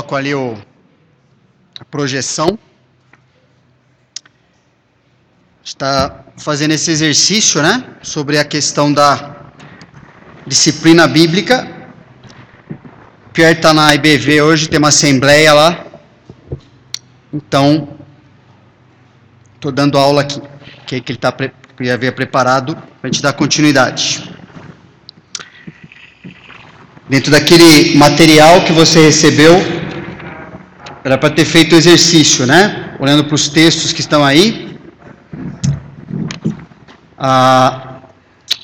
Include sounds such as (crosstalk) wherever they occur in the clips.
coloco ali o, a projeção. Está fazendo esse exercício, né? Sobre a questão da disciplina bíblica. Pierre está na IBV hoje, tem uma assembleia lá. Então, estou dando aula aqui, que, que ele tá, que havia preparado para a gente dar continuidade. Dentro daquele material que você recebeu, era para ter feito o exercício, né? Olhando para os textos que estão aí. Ah,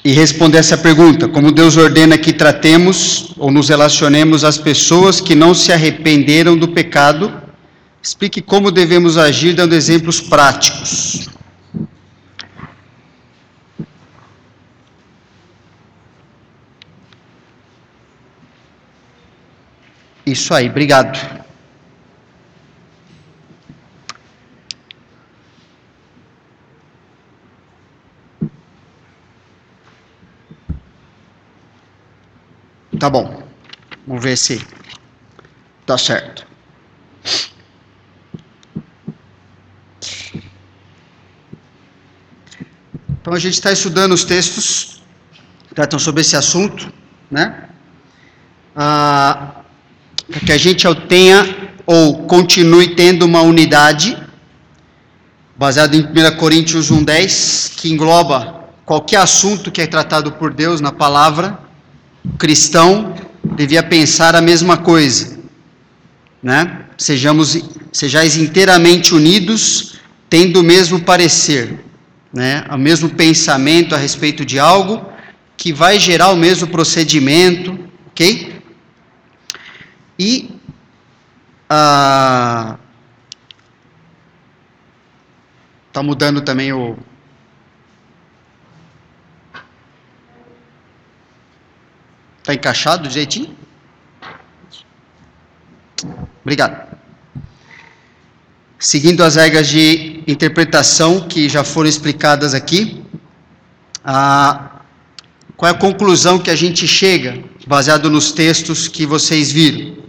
e responder essa pergunta: como Deus ordena que tratemos ou nos relacionemos às pessoas que não se arrependeram do pecado, explique como devemos agir dando exemplos práticos. Isso aí, obrigado. Tá bom. Vamos ver se tá certo. Então a gente está estudando os textos que tratam sobre esse assunto, né? Ah, para que a gente tenha ou continue tendo uma unidade, baseado em 1 Coríntios 1,10, que engloba qualquer assunto que é tratado por Deus na palavra, o cristão devia pensar a mesma coisa, né? Sejamos, sejais inteiramente unidos, tendo o mesmo parecer, né? O mesmo pensamento a respeito de algo que vai gerar o mesmo procedimento, ok? E ah, tá mudando também o Tá encaixado jeitinho? Obrigado. Seguindo as regras de interpretação que já foram explicadas aqui, ah, qual é a conclusão que a gente chega, baseado nos textos que vocês viram?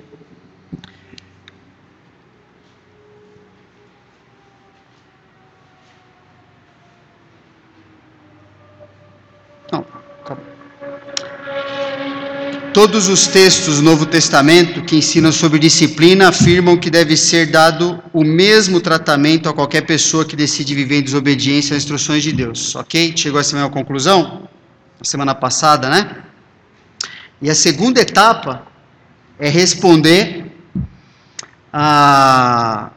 Todos os textos do Novo Testamento que ensinam sobre disciplina afirmam que deve ser dado o mesmo tratamento a qualquer pessoa que decide viver em desobediência às instruções de Deus. Ok? Chegou essa mesma conclusão? Na semana passada, né? E a segunda etapa é responder a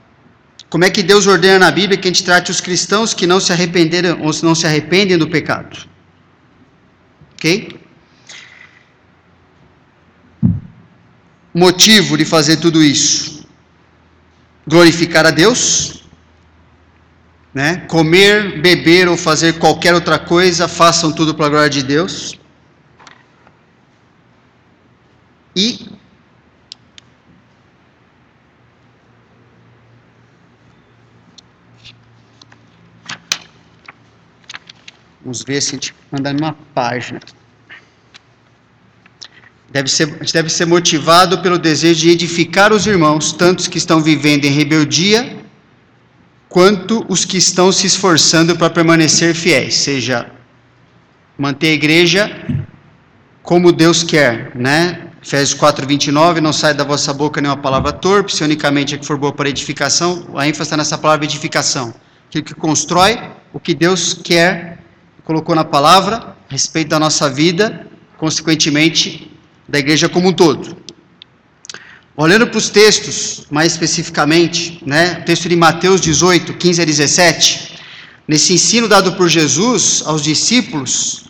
como é que Deus ordena na Bíblia que a gente trate os cristãos que não se arrependeram ou não se arrependem do pecado. Ok? Motivo de fazer tudo isso? Glorificar a Deus, né? Comer, beber ou fazer qualquer outra coisa, façam tudo para a glória de Deus. E Vamos ver se a gente manda numa página deve ser, a gente deve ser motivado pelo desejo de edificar os irmãos, tanto os que estão vivendo em rebeldia, quanto os que estão se esforçando para permanecer fiéis, seja manter a igreja como Deus quer, né? Efésios 4, 29, não sai da vossa boca nenhuma palavra torpe, se unicamente é que for boa para edificação, a ênfase está nessa palavra edificação, aquilo que constrói o que Deus quer, colocou na palavra, a respeito da nossa vida, consequentemente, da igreja como um todo. Olhando para os textos, mais especificamente, né, o texto de Mateus 18, 15 a 17, nesse ensino dado por Jesus aos discípulos,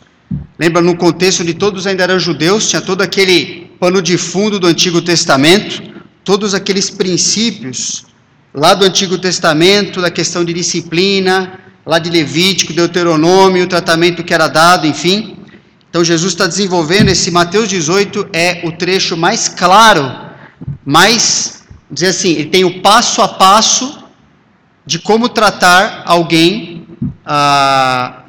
lembra no contexto onde todos ainda eram judeus, tinha todo aquele pano de fundo do Antigo Testamento, todos aqueles princípios lá do Antigo Testamento, da questão de disciplina, lá de Levítico, Deuteronômio, o tratamento que era dado, enfim. Então Jesus está desenvolvendo esse Mateus 18 é o trecho mais claro, mais dizer assim, ele tem o passo a passo de como tratar alguém ah,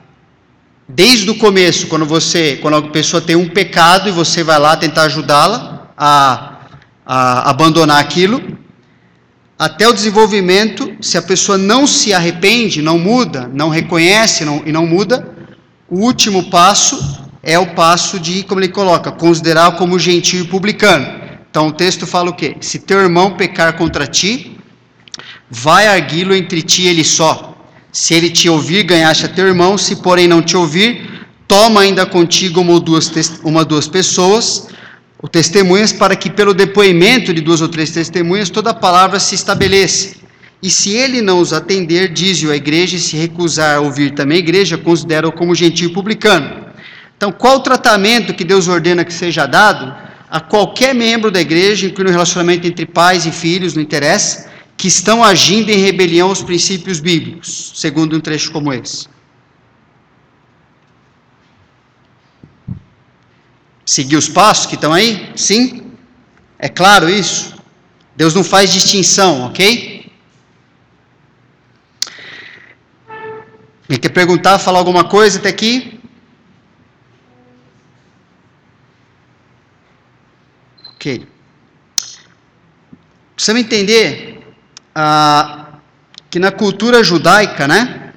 desde o começo, quando você, quando a pessoa tem um pecado e você vai lá tentar ajudá-la a, a abandonar aquilo, até o desenvolvimento, se a pessoa não se arrepende, não muda, não reconhece não, e não muda, o último passo é o passo de, como ele coloca, considerar como gentil e publicano. Então o texto fala o quê? Se teu irmão pecar contra ti, vai arguí-lo entre ti e ele só. Se ele te ouvir, ganhaste a teu irmão, se porém não te ouvir, toma ainda contigo uma ou duas, uma, duas pessoas, o testemunhas, para que pelo depoimento de duas ou três testemunhas toda a palavra se estabeleça. E se ele não os atender, diz-o à igreja, e se recusar a ouvir também a igreja, considera-o como gentil publicano. Então, qual o tratamento que Deus ordena que seja dado a qualquer membro da igreja, incluindo o relacionamento entre pais e filhos, não interessa, que estão agindo em rebelião aos princípios bíblicos, segundo um trecho como esse? Seguir os passos que estão aí? Sim? É claro isso? Deus não faz distinção, ok? Quem quer perguntar, falar alguma coisa até aqui? Ok. Precisamos entender ah, que na cultura judaica, né?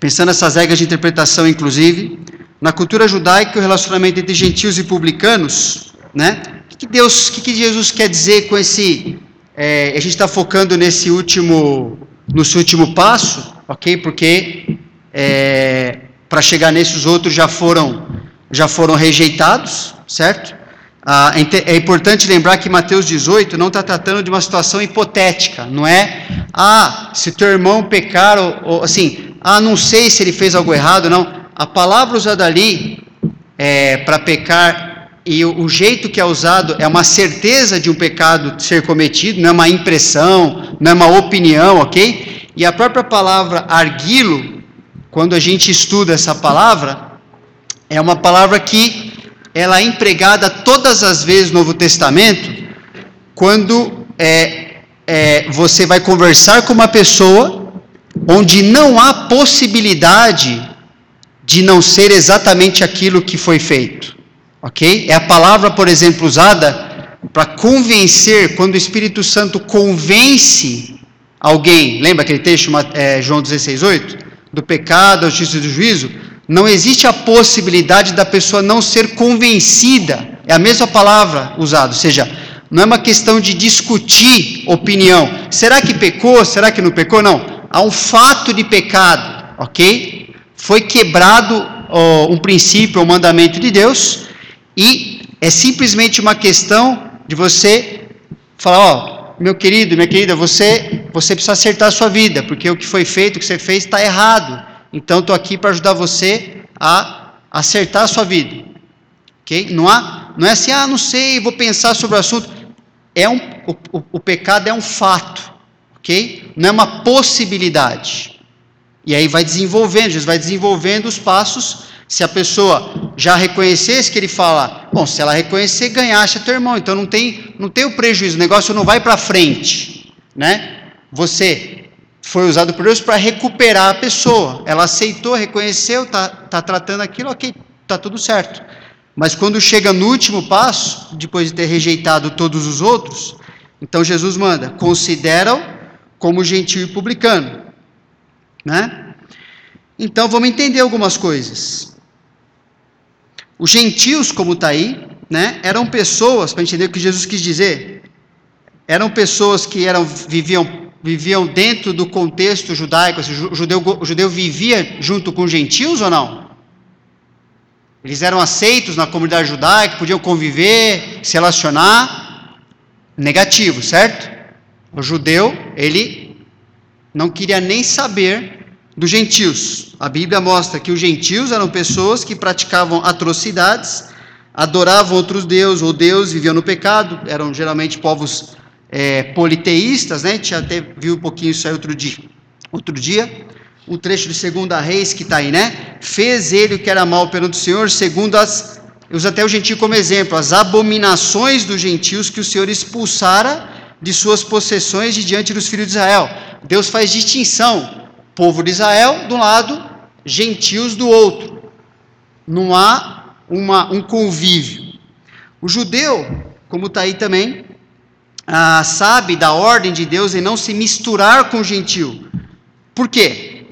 Pensando nessas regras de interpretação, inclusive, na cultura judaica, o relacionamento entre gentios e publicanos, né? O que, Deus, o que, Jesus quer dizer com esse? É, a gente está focando nesse último, no último passo, ok? Porque é, para chegar nesses outros já foram, já foram rejeitados, certo? Ah, é importante lembrar que Mateus 18 não está tratando de uma situação hipotética, não é? Ah, se teu irmão pecar, ou, ou, assim, ah, não sei se ele fez algo errado, não. A palavra usada ali é, para pecar e o, o, jeito que é usado é uma certeza de um pecado ser cometido, não é uma impressão, não é uma opinião, ok? E a própria palavra arguilo, quando a gente estuda essa palavra, é uma palavra que ela é empregada todas as vezes no Novo Testamento, quando é, é, você vai conversar com uma pessoa onde não há possibilidade de não ser exatamente aquilo que foi feito. Ok? É a palavra, por exemplo, usada para convencer, quando o Espírito Santo convence alguém, lembra aquele texto, é, João 16, 8? Do pecado, da justiça e do juízo? Não existe a possibilidade da pessoa não ser convencida. É a mesma palavra usada, ou seja, não é uma questão de discutir opinião. Será que pecou? Será que não pecou? Não. Há um fato de pecado, ok? Foi quebrado um princípio, um mandamento de Deus, e é simplesmente uma questão de você falar: ó, meu querido, minha querida, você, você precisa acertar a sua vida, porque o que foi feito, o que você fez, está errado. Então estou aqui para ajudar você a acertar a sua vida. Ok? Não, há, não é assim, ah, não sei, vou pensar sobre o assunto. É um, o, o, o pecado é um fato. Ok? Não é uma possibilidade. E aí vai desenvolvendo, Jesus vai desenvolvendo os passos. Se a pessoa já reconhecesse que ele fala, bom, se ela reconhecer, ganhaste a teu irmão, então não tem, não tem o prejuízo, o negócio não vai para frente, né? Você foi usado por Deus para recuperar a pessoa. Ela aceitou, reconheceu, está tá tratando aquilo, ok, está tudo certo. Mas quando chega no último passo, depois de ter rejeitado todos os outros, então Jesus manda: considera-o como gentil e publicano. Né? Então vamos entender algumas coisas. Os gentios, como está aí, né, eram pessoas, para entender o que Jesus quis dizer, eram pessoas que eram, viviam viviam dentro do contexto judaico, o judeu, o judeu vivia junto com gentios ou não? Eles eram aceitos na comunidade judaica, podiam conviver, se relacionar? Negativo, certo? O judeu, ele não queria nem saber dos gentios. A Bíblia mostra que os gentios eram pessoas que praticavam atrocidades, adoravam outros deuses, ou Deus viviam no pecado, eram geralmente povos é, politeístas, né? A gente até viu um pouquinho isso aí outro dia. Outro dia, um trecho de Segunda Reis que está aí, né? Fez ele o que era mal perante o Senhor, segundo as. Eu uso até o gentio como exemplo, as abominações dos gentios que o Senhor expulsara de suas possessões de diante dos filhos de Israel. Deus faz distinção. Povo de Israel de um lado, gentios do outro. Não há uma, um convívio. O judeu, como está aí também, ah, sabe da ordem de Deus em não se misturar com o gentil. Por quê?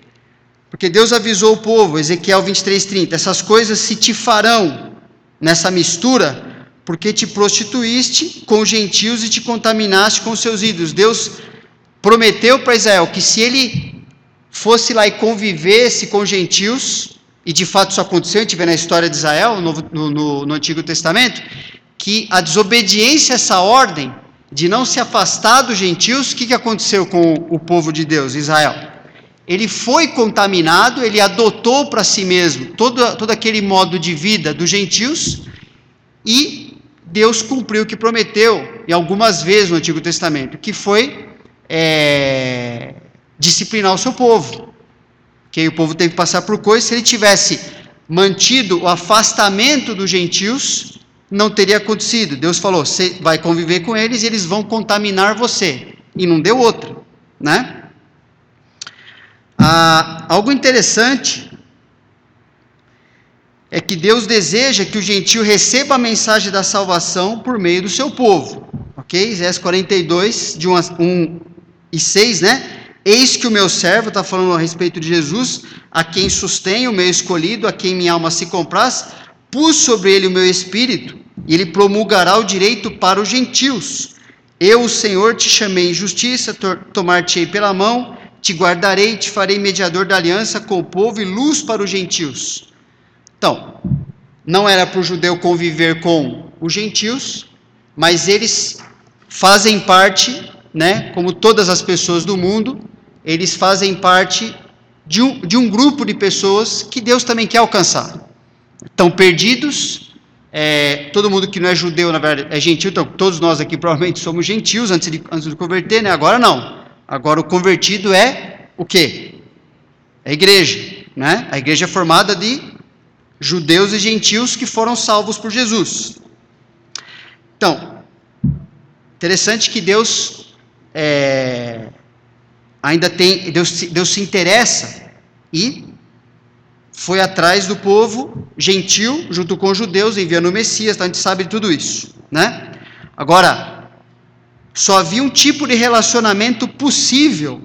Porque Deus avisou o povo, Ezequiel 23:30, essas coisas se te farão nessa mistura, porque te prostituíste com os gentios e te contaminaste com seus ídolos. Deus prometeu para Israel que se ele fosse lá e convivesse com gentios, e de fato isso aconteceu, a gente vê na história de Israel, no, no, no Antigo Testamento, que a desobediência a essa ordem de não se afastar dos gentios, o que, que aconteceu com o povo de Deus, Israel? Ele foi contaminado, ele adotou para si mesmo todo, todo aquele modo de vida dos gentios e Deus cumpriu o que prometeu, e algumas vezes no Antigo Testamento, que foi é, disciplinar o seu povo que o povo teve que passar por coisas, se ele tivesse mantido o afastamento dos gentios, não teria acontecido. Deus falou: você vai conviver com eles e eles vão contaminar você. E não deu outra, né? Ah, algo interessante é que Deus deseja que o gentio receba a mensagem da salvação por meio do seu povo. Ok? Isaías 42, de 1 e 6, né? Eis que o meu servo, está falando a respeito de Jesus, a quem sustém o meu escolhido, a quem minha alma se compraz, pus sobre ele o meu espírito, e ele promulgará o direito para os gentios. Eu, o Senhor, te chamei em justiça, tomar-te-ei pela mão, te guardarei, te farei mediador da aliança com o povo e luz para os gentios. Então, não era para o judeu conviver com os gentios, mas eles fazem parte, né, como todas as pessoas do mundo, eles fazem parte de um, de um grupo de pessoas que Deus também quer alcançar. Estão perdidos, é, todo mundo que não é judeu, na verdade, é gentil, então todos nós aqui provavelmente somos gentios antes de, antes de converter, né? Agora não. Agora o convertido é o quê? É a igreja, né? A igreja é formada de judeus e gentios que foram salvos por Jesus. Então, interessante que Deus é, ainda tem, Deus, Deus se interessa e foi atrás do povo gentil, junto com os judeus, enviando o Messias, então a gente sabe de tudo isso, né? Agora, só havia um tipo de relacionamento possível,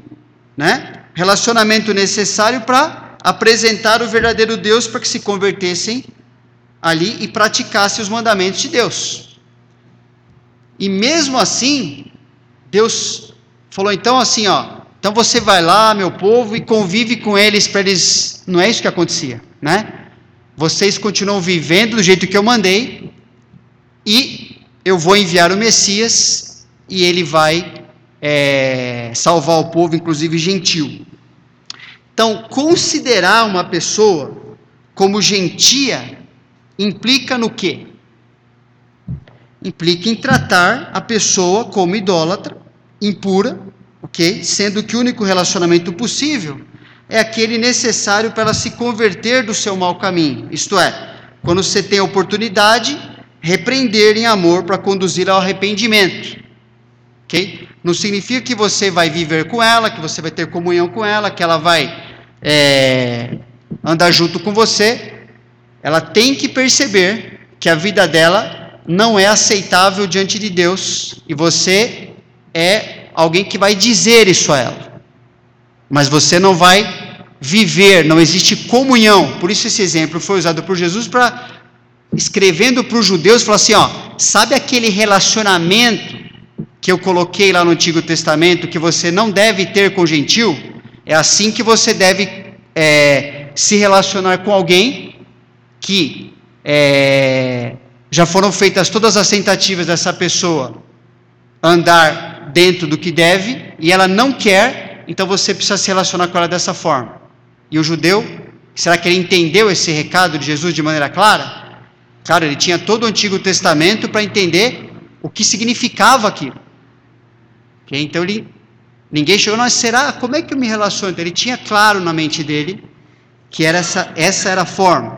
né? Relacionamento necessário para apresentar o verdadeiro Deus para que se convertessem ali e praticassem os mandamentos de Deus. E mesmo assim, Deus falou então assim, ó, então você vai lá, meu povo, e convive com eles para eles. Não é isso que acontecia, né? Vocês continuam vivendo do jeito que eu mandei, e eu vou enviar o Messias, e ele vai é, salvar o povo, inclusive gentil. Então, considerar uma pessoa como gentia implica no quê? Implica em tratar a pessoa como idólatra, impura, ok? Sendo que o único relacionamento possível é aquele necessário para ela se converter do seu mau caminho. Isto é, quando você tem a oportunidade, repreender em amor para conduzir ao arrependimento. Ok? Não significa que você vai viver com ela, que você vai ter comunhão com ela, que ela vai é, andar junto com você. Ela tem que perceber que a vida dela não é aceitável diante de Deus e você é alguém que vai dizer isso a ela, mas você não vai viver, não existe comunhão. Por isso esse exemplo foi usado por Jesus para escrevendo para os judeus, falar assim, ó, sabe aquele relacionamento que eu coloquei lá no Antigo Testamento que você não deve ter com gentil? É assim que você deve é, se relacionar com alguém que é, já foram feitas todas as tentativas dessa pessoa andar dentro do que deve e ela não quer, então você precisa se relacionar com ela dessa forma. E o judeu, será que ele entendeu esse recado de Jesus de maneira clara? Claro, ele tinha todo o Antigo Testamento para entender o que significava aquilo. Okay? Então ele, ninguém chegou, mas será? Como é que eu me relaciono? Então, ele tinha claro na mente dele que era essa, essa era a forma.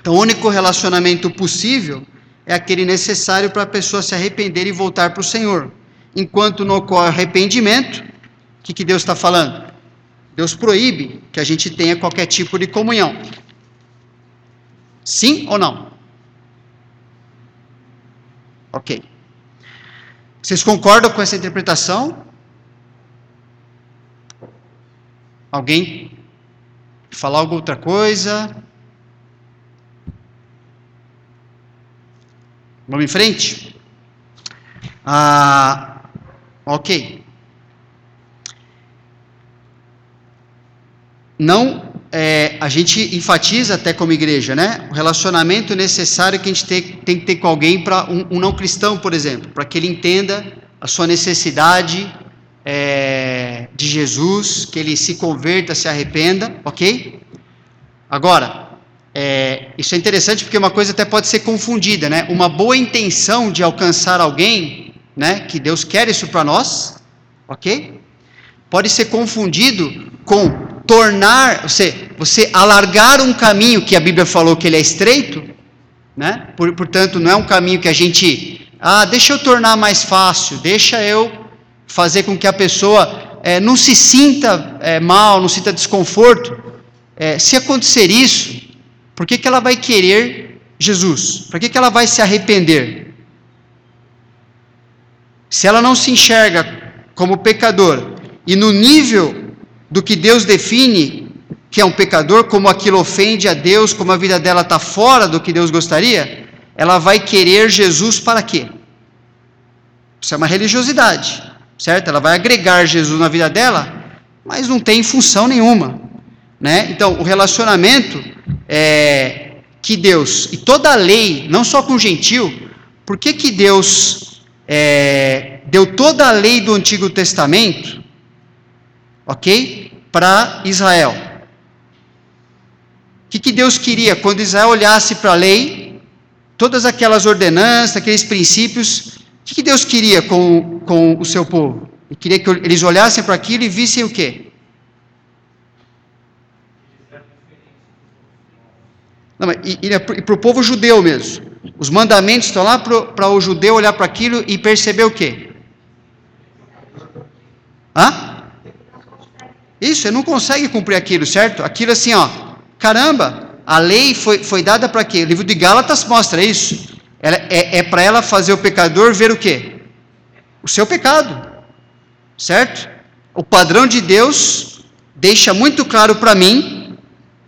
Então o único relacionamento possível é aquele necessário para a pessoa se arrepender e voltar para o Senhor enquanto não ocorre arrependimento, o que, que Deus está falando? Deus proíbe que a gente tenha qualquer tipo de comunhão. Sim ou não? Ok. Vocês concordam com essa interpretação? Alguém falar alguma outra coisa? Vamos em frente? Ah, ok. Não, é, a gente enfatiza até como igreja, né? O relacionamento necessário que a gente tem, tem que ter com alguém para um, um, não cristão, por exemplo, para que ele entenda a sua necessidade é, de Jesus, que ele se converta, se arrependa, ok? Agora, é, isso é interessante porque uma coisa até pode ser confundida, né? Uma boa intenção de alcançar alguém, né? Que Deus quer isso para nós, ok? Pode ser confundido com tornar, você, você alargar um caminho que a Bíblia falou que ele é estreito, né? Por, portanto, não é um caminho que a gente, ah, deixa eu tornar mais fácil, deixa eu fazer com que a pessoa é, não se sinta é, mal, não sinta desconforto. É, se acontecer isso, por que, que ela vai querer Jesus? Por que, que ela vai se arrepender? Se ela não se enxerga como pecador e no nível do que Deus define que é um pecador, como aquilo ofende a Deus, como a vida dela está fora do que Deus gostaria, ela vai querer Jesus para quê? Isso é uma religiosidade, certo? Ela vai agregar Jesus na vida dela, mas não tem função nenhuma, né? Então, o relacionamento é, que Deus, e toda a lei, não só com o gentil, por que, que Deus é, deu toda a lei do Antigo Testamento, ok? Para Israel. O que, que Deus queria? Quando Israel olhasse para a lei, todas aquelas ordenanças, aqueles princípios, o que, que Deus queria com, com o seu povo? Ele queria que eles olhassem para aquilo e vissem o quê? Não, e, e, e para o povo judeu mesmo. Os mandamentos estão lá para o judeu olhar para aquilo e perceber o quê? Hã? Isso, ele não consegue cumprir aquilo, certo? Aquilo assim, ó, caramba, a lei foi, foi dada para quê? O livro de Gálatas mostra isso. Ela, é é para ela fazer o pecador ver o quê? O seu pecado, certo? O padrão de Deus deixa muito claro para mim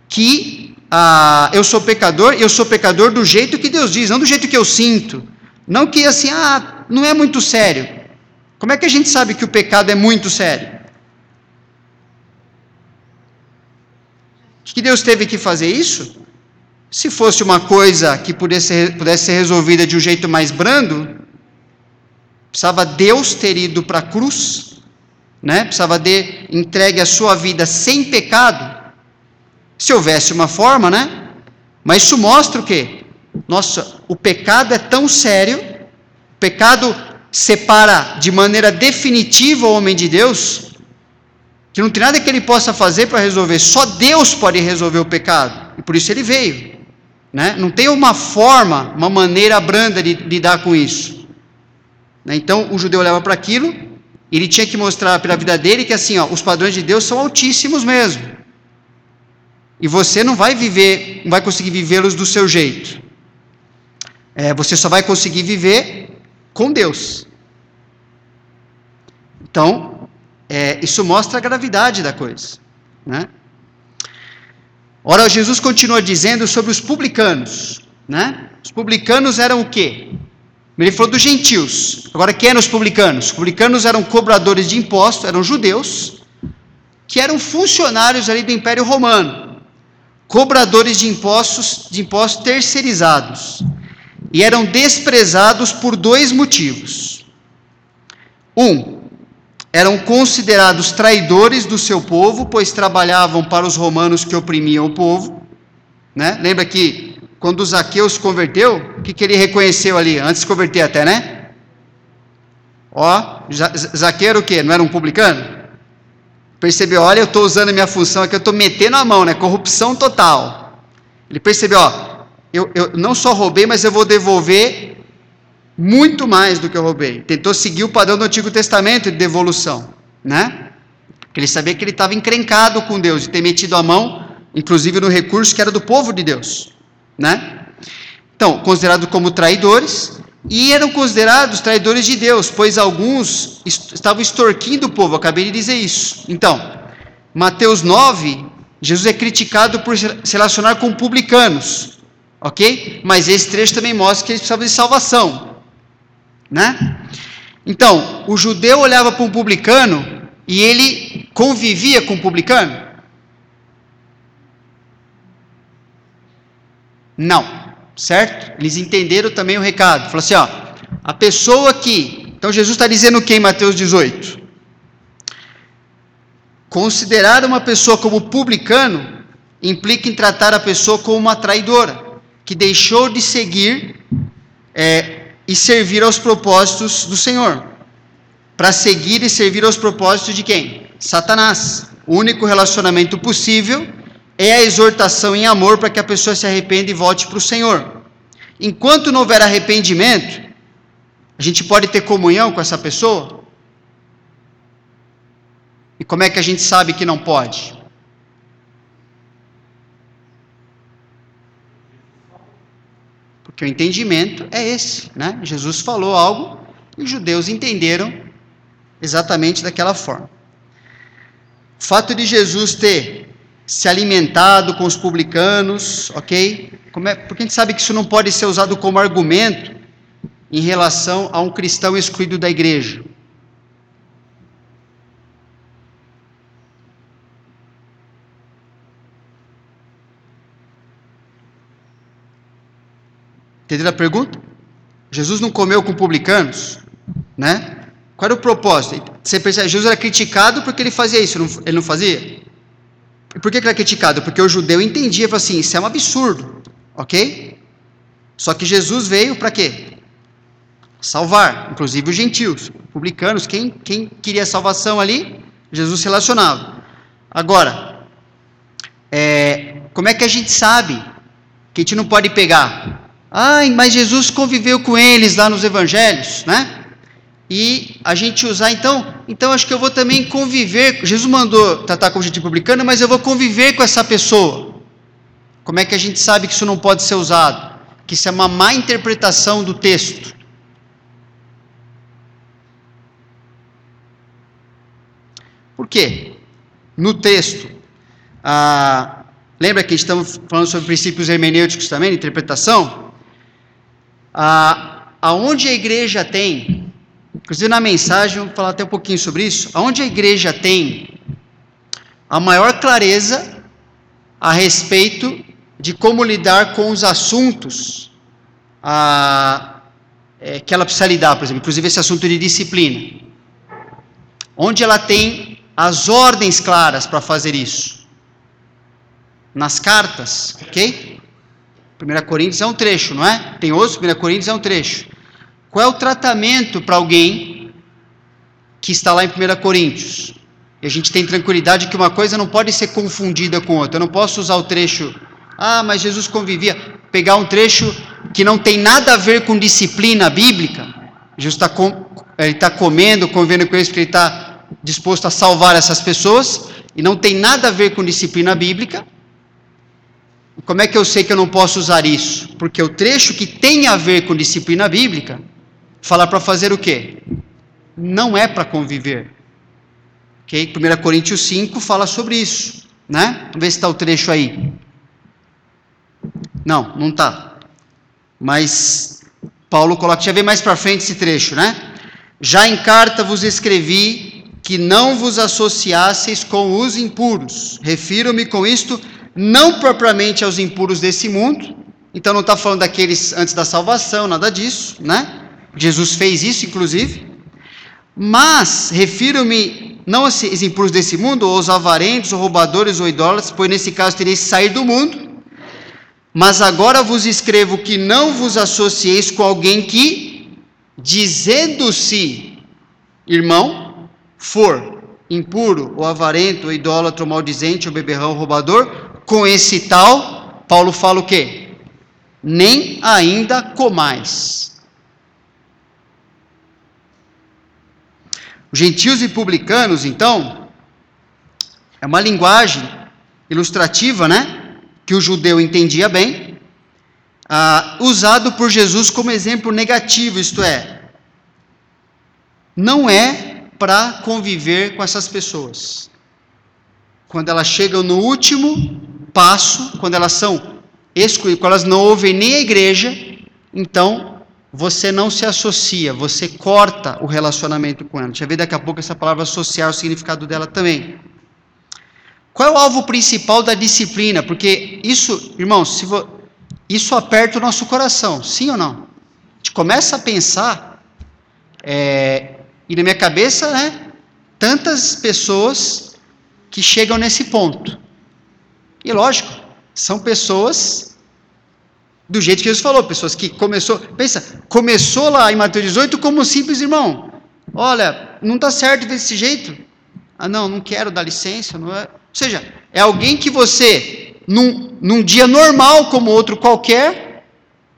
que ah, eu sou pecador, eu sou pecador do jeito que Deus diz, não do jeito que eu sinto. Não que assim, ah, não é muito sério. Como é que a gente sabe que o pecado é muito sério? Que Deus teve que fazer isso? Se fosse uma coisa que pudesse pudesse ser resolvida de um jeito mais brando, precisava Deus ter ido para a cruz, né? precisava de entregue a sua vida sem pecado, se houvesse uma forma, né? Mas isso mostra o quê? Nossa, o pecado é tão sério, o pecado separa de maneira definitiva o homem de Deus, que não tem nada que ele possa fazer para resolver, só Deus pode resolver o pecado, e por isso ele veio. Né? Não tem uma forma, uma maneira branda de lidar com isso. Né? Então o judeu leva para aquilo, ele tinha que mostrar pela vida dele que assim, ó, os padrões de Deus são altíssimos mesmo. E você não vai viver, não vai conseguir vivê-los do seu jeito. É, você só vai conseguir viver com Deus. Então, é, isso mostra a gravidade da coisa. Né? Ora, Jesus continua dizendo sobre os publicanos. Né? Os publicanos eram o quê? Ele falou dos gentios. Agora, quem eram os publicanos? Os publicanos eram cobradores de impostos, eram judeus, que eram funcionários ali do Império Romano cobradores de impostos, de impostos terceirizados, e eram desprezados por dois motivos. Um, eram considerados traidores do seu povo, pois trabalhavam para os romanos que oprimiam o povo. Né? Lembra que quando Zaqueu se converteu, o que, que ele reconheceu ali, antes de se converter até, né? Ó, Zaqueu era o quê? Não era um publicano? Percebeu, olha, eu estou usando a minha função aqui, eu estou metendo a mão, né? Corrupção total. Ele percebeu, ó, eu, eu não só roubei, mas eu vou devolver muito mais do que eu roubei. Tentou seguir o padrão do Antigo Testamento de devolução, né? Porque ele sabia que ele estava encrencado com Deus e ter metido a mão, inclusive no recurso que era do povo de Deus, né? Então, considerados como traidores, e eram considerados traidores de Deus, pois alguns estavam extorquindo o povo. Acabei de dizer isso. Então, Mateus 9, Jesus é criticado por se relacionar com publicanos, ok? Mas esse trecho também mostra que eles precisavam de salvação, né? Então, o judeu olhava para um publicano e ele convivia com o publicano? Não certo? Eles entenderam também o recado. Falou assim: ó, a pessoa que. Então Jesus está dizendo o que em Mateus 18? Considerar uma pessoa como publicano implica em tratar a pessoa como uma traidora, que deixou de seguir é, e servir aos propósitos do Senhor. Para seguir e servir aos propósitos de quem? Satanás. O único relacionamento possível é a exortação em amor para que a pessoa se arrependa e volte para o Senhor. Enquanto não houver arrependimento, a gente pode ter comunhão com essa pessoa? E como é que a gente sabe que não pode? Porque o entendimento é esse, né? Jesus falou algo e os judeus entenderam exatamente daquela forma. O fato de Jesus ter se alimentado com os publicanos, ok? É, porque a gente sabe que isso não pode ser usado como argumento em relação a um cristão excluído da igreja. Entenderam a pergunta? Jesus não comeu com publicanos, né? Qual era o propósito? Você percebe, Jesus era criticado porque ele fazia isso, ele não fazia? E por que ele é criticado? Porque o judeu entendia, assim, isso é um absurdo, ok? Só que Jesus veio para quê? Salvar, inclusive os gentios, publicanos, quem, quem queria salvação ali, Jesus relacionava. Agora, é, como é que a gente sabe que a gente não pode pegar? Ai, mas Jesus conviveu com eles lá nos evangelhos, né? E a gente usar, então, então acho que eu vou também conviver. Jesus mandou tratar com gente publicana, mas eu vou conviver com essa pessoa. Como é que a gente sabe que isso não pode ser usado? Que isso é uma má interpretação do texto. Por quê? No texto, ah, lembra que estamos falando sobre princípios hermenêuticos também, interpretação? Ah, aonde a igreja tem Inclusive na mensagem, vou falar até um pouquinho sobre isso. Onde a igreja tem a maior clareza a respeito de como lidar com os assuntos a, é, que ela precisa lidar, por exemplo, inclusive esse assunto de disciplina. Onde ela tem as ordens claras para fazer isso? Nas cartas, ok? 1 Coríntios é um trecho, não é? Tem outros, 1 Coríntios é um trecho. Qual é o tratamento para alguém que está lá em 1 Coríntios? E a gente tem tranquilidade que uma coisa não pode ser confundida com outra. Eu não posso usar o trecho, ah, mas Jesus convivia. Pegar um trecho que não tem nada a ver com disciplina bíblica. Jesus está com, ele tá comendo, convivendo com eles, porque ele está disposto a salvar essas pessoas. E não tem nada a ver com disciplina bíblica. Como é que eu sei que eu não posso usar isso? Porque o trecho que tem a ver com disciplina bíblica Falar para fazer o quê? Não é para conviver. Ok? 1 Coríntios 5 fala sobre isso. Né? Vamos ver se está o trecho aí. Não, não está. Mas Paulo coloca, já vem mais para frente esse trecho, né? Já em carta vos escrevi que não vos associasseis com os impuros. Refiro-me com isto não propriamente aos impuros desse mundo. Então não está falando daqueles antes da salvação, nada disso, né? Jesus fez isso, inclusive. Mas refiro-me não aos impulsos desse mundo, ou aos avarentos, ou roubadores, ou idólatras, pois nesse caso teria que sair do mundo. Mas agora vos escrevo que não vos associeis com alguém que, dizendo-se irmão, for impuro, ou avarento, ou idólatra, ou maldizente, ou beberrão, ou roubador, com esse tal, Paulo fala o quê? Nem ainda comais. Gentios e publicanos, então, é uma linguagem ilustrativa, né? Que o judeu entendia bem. ah, usado por Jesus como exemplo negativo, isto é, não é para conviver com essas pessoas. Quando elas chegam no último passo, quando elas são excluídas, quando elas não ouvem nem a igreja, então você não se associa, você corta o relacionamento com ela. A gente vai ver daqui a pouco essa palavra associar, o significado dela também. Qual é o alvo principal da disciplina? Porque isso, irmãos, vo... isso aperta o nosso coração, sim ou não? A gente começa a pensar, é... e na minha cabeça, né, tantas pessoas que chegam nesse ponto. E lógico, são pessoas do jeito que Jesus falou, pessoas que começou, pensa, começou lá em Mateus 18 como um simples irmão. Olha, não está certo desse jeito. Ah, não, não quero dar licença, não é. Ou seja, é alguém que você, num, num dia normal como outro qualquer,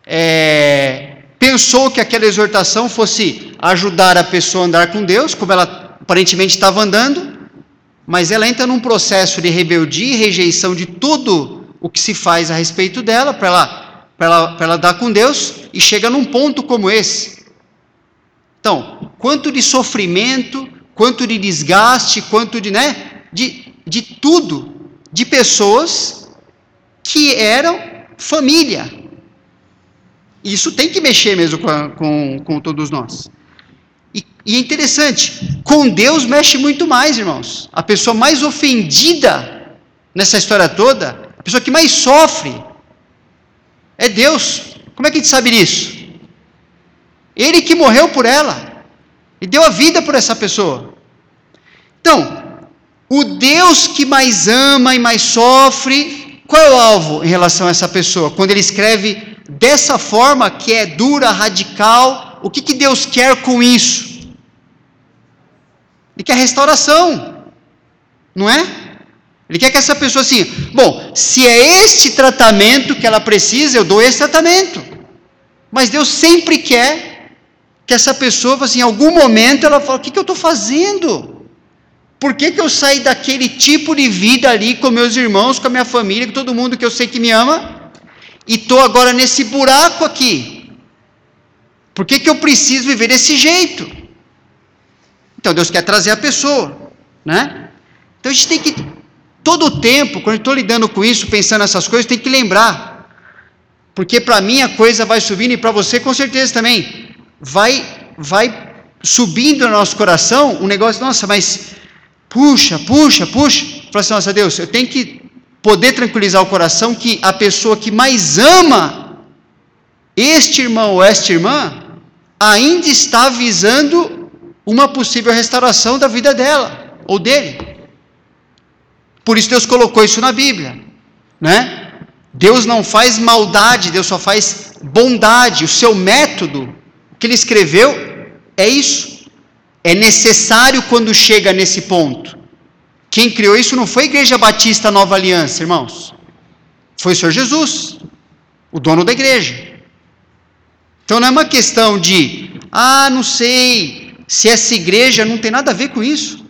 é, pensou que aquela exortação fosse ajudar a pessoa a andar com Deus, como ela aparentemente estava andando, mas ela entra num processo de rebeldia e rejeição de tudo o que se faz a respeito dela, para ela para ela, ela dar com Deus e chega num ponto como esse. Então, quanto de sofrimento, quanto de desgaste, quanto de, né, de, de tudo, de pessoas que eram família. Isso tem que mexer mesmo com, com, com todos nós. E, e é interessante, com Deus mexe muito mais, irmãos. A pessoa mais ofendida nessa história toda, a pessoa que mais sofre, é Deus. Como é que a gente sabe disso? Ele que morreu por ela e deu a vida por essa pessoa. Então, o Deus que mais ama e mais sofre, qual é o alvo em relação a essa pessoa? Quando ele escreve dessa forma que é dura, radical, o que, que Deus quer com isso? Ele quer restauração, não é? Ele quer que essa pessoa assim, bom, se é este tratamento que ela precisa, eu dou esse tratamento. Mas Deus sempre quer que essa pessoa, assim, em algum momento, ela fala: o que, que eu estou fazendo? Por que, que eu saí daquele tipo de vida ali com meus irmãos, com a minha família, com todo mundo que eu sei que me ama, e estou agora nesse buraco aqui? Por que, que eu preciso viver desse jeito? Então Deus quer trazer a pessoa, né? Então a gente tem que Todo o tempo, quando estou lidando com isso, pensando nessas coisas, tem que lembrar. Porque para mim a coisa vai subindo e para você com certeza também. Vai, vai subindo no nosso coração um negócio, nossa, mas puxa, puxa, puxa. Fala assim, nossa Deus, eu tenho que poder tranquilizar o coração que a pessoa que mais ama este irmão ou esta irmã ainda está visando uma possível restauração da vida dela ou dele. Por isso Deus colocou isso na Bíblia, né? Deus não faz maldade, Deus só faz bondade. O seu método, o que ele escreveu, é isso. É necessário quando chega nesse ponto. Quem criou isso não foi a Igreja Batista Nova Aliança, irmãos. Foi o Senhor Jesus, o dono da igreja. Então não é uma questão de, ah, não sei, se essa igreja não tem nada a ver com isso.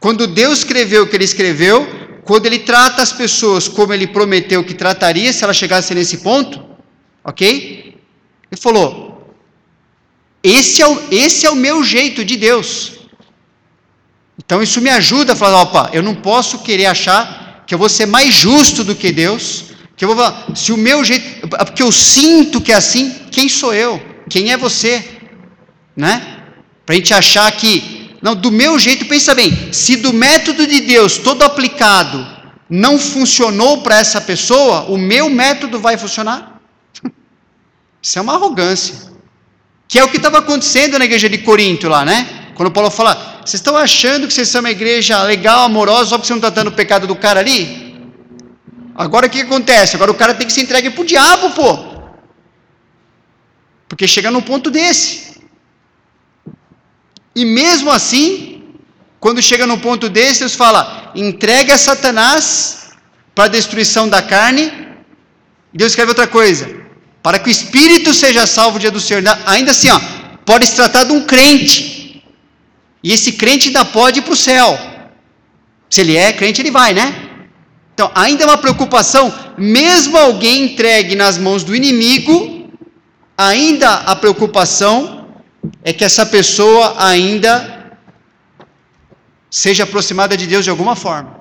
Quando Deus escreveu o que ele escreveu, quando ele trata as pessoas como ele prometeu que trataria se ela chegasse nesse ponto, ok? Ele falou: esse é o, esse é o meu jeito de Deus. Então isso me ajuda a falar: opa, eu não posso querer achar que eu vou ser mais justo do que Deus, que eu vou falar, se o meu jeito, porque eu sinto que é assim, quem sou eu? Quem é você? Né? Para a gente achar que não, do meu jeito, pensa bem, se do método de Deus todo aplicado não funcionou para essa pessoa, o meu método vai funcionar? (laughs) Isso é uma arrogância. Que é o que estava acontecendo na igreja de Corinto lá, né? Quando Paulo fala, vocês estão achando que vocês são uma igreja legal, amorosa, só porque você não está dando o pecado do cara ali? Agora o que acontece? Agora o cara tem que se entregar para o diabo, pô. Porque chega num ponto desse. E mesmo assim, quando chega no ponto desse, Deus fala: entregue a Satanás para a destruição da carne. E Deus escreve outra coisa: para que o espírito seja salvo no dia do Senhor. Ainda assim, ó, pode se tratar de um crente. E esse crente ainda pode ir para o céu. Se ele é crente, ele vai, né? Então, ainda é uma preocupação, mesmo alguém entregue nas mãos do inimigo, ainda a preocupação é que essa pessoa ainda seja aproximada de Deus de alguma forma.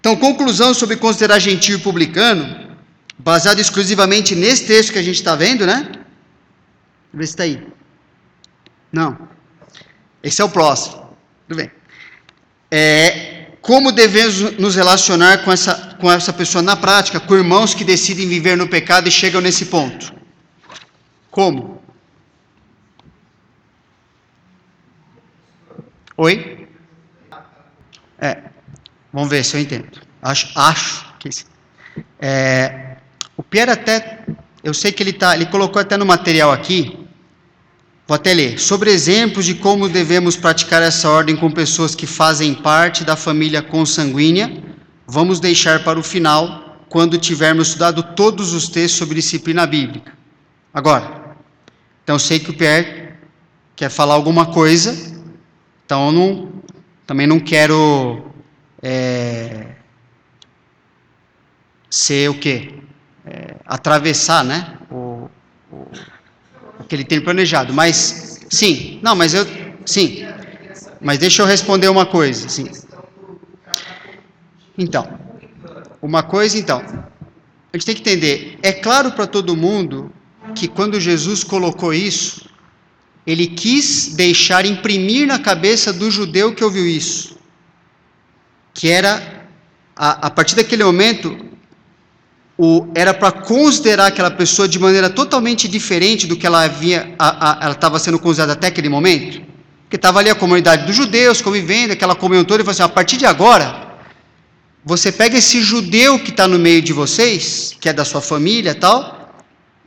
Então, conclusão sobre considerar gentil e publicano, baseado exclusivamente nesse texto que a gente está vendo, né? Ver se está aí. Não. Esse é o próximo. Tudo bem. É, como devemos nos relacionar com essa, com essa pessoa na prática, com irmãos que decidem viver no pecado e chegam nesse ponto? Como? Oi? É, vamos ver se eu entendo. Acho, acho que é, o Pierre até, eu sei que ele tá, ele colocou até no material aqui Vou até ler. Sobre exemplos de como devemos praticar essa ordem com pessoas que fazem parte da família consanguínea, vamos deixar para o final, quando tivermos estudado todos os textos sobre disciplina bíblica. Agora, então sei que o Pierre quer falar alguma coisa, então eu não, também não quero é, ser o quê? É, atravessar, né? O, o, que ele tem planejado. Mas, sim, não, mas eu, sim. Mas deixa eu responder uma coisa, sim. Então, uma coisa, então, a gente tem que entender, é claro para todo mundo que quando Jesus colocou isso, ele quis deixar imprimir na cabeça do judeu que ouviu isso, que era, a, a partir daquele momento, o, era para considerar aquela pessoa de maneira totalmente diferente do que ela havia, a, a, ela estava sendo considerada até aquele momento, porque estava ali a comunidade dos judeus convivendo, aquela comunhão toda, e falou assim: a partir de agora, você pega esse judeu que está no meio de vocês, que é da sua família tal,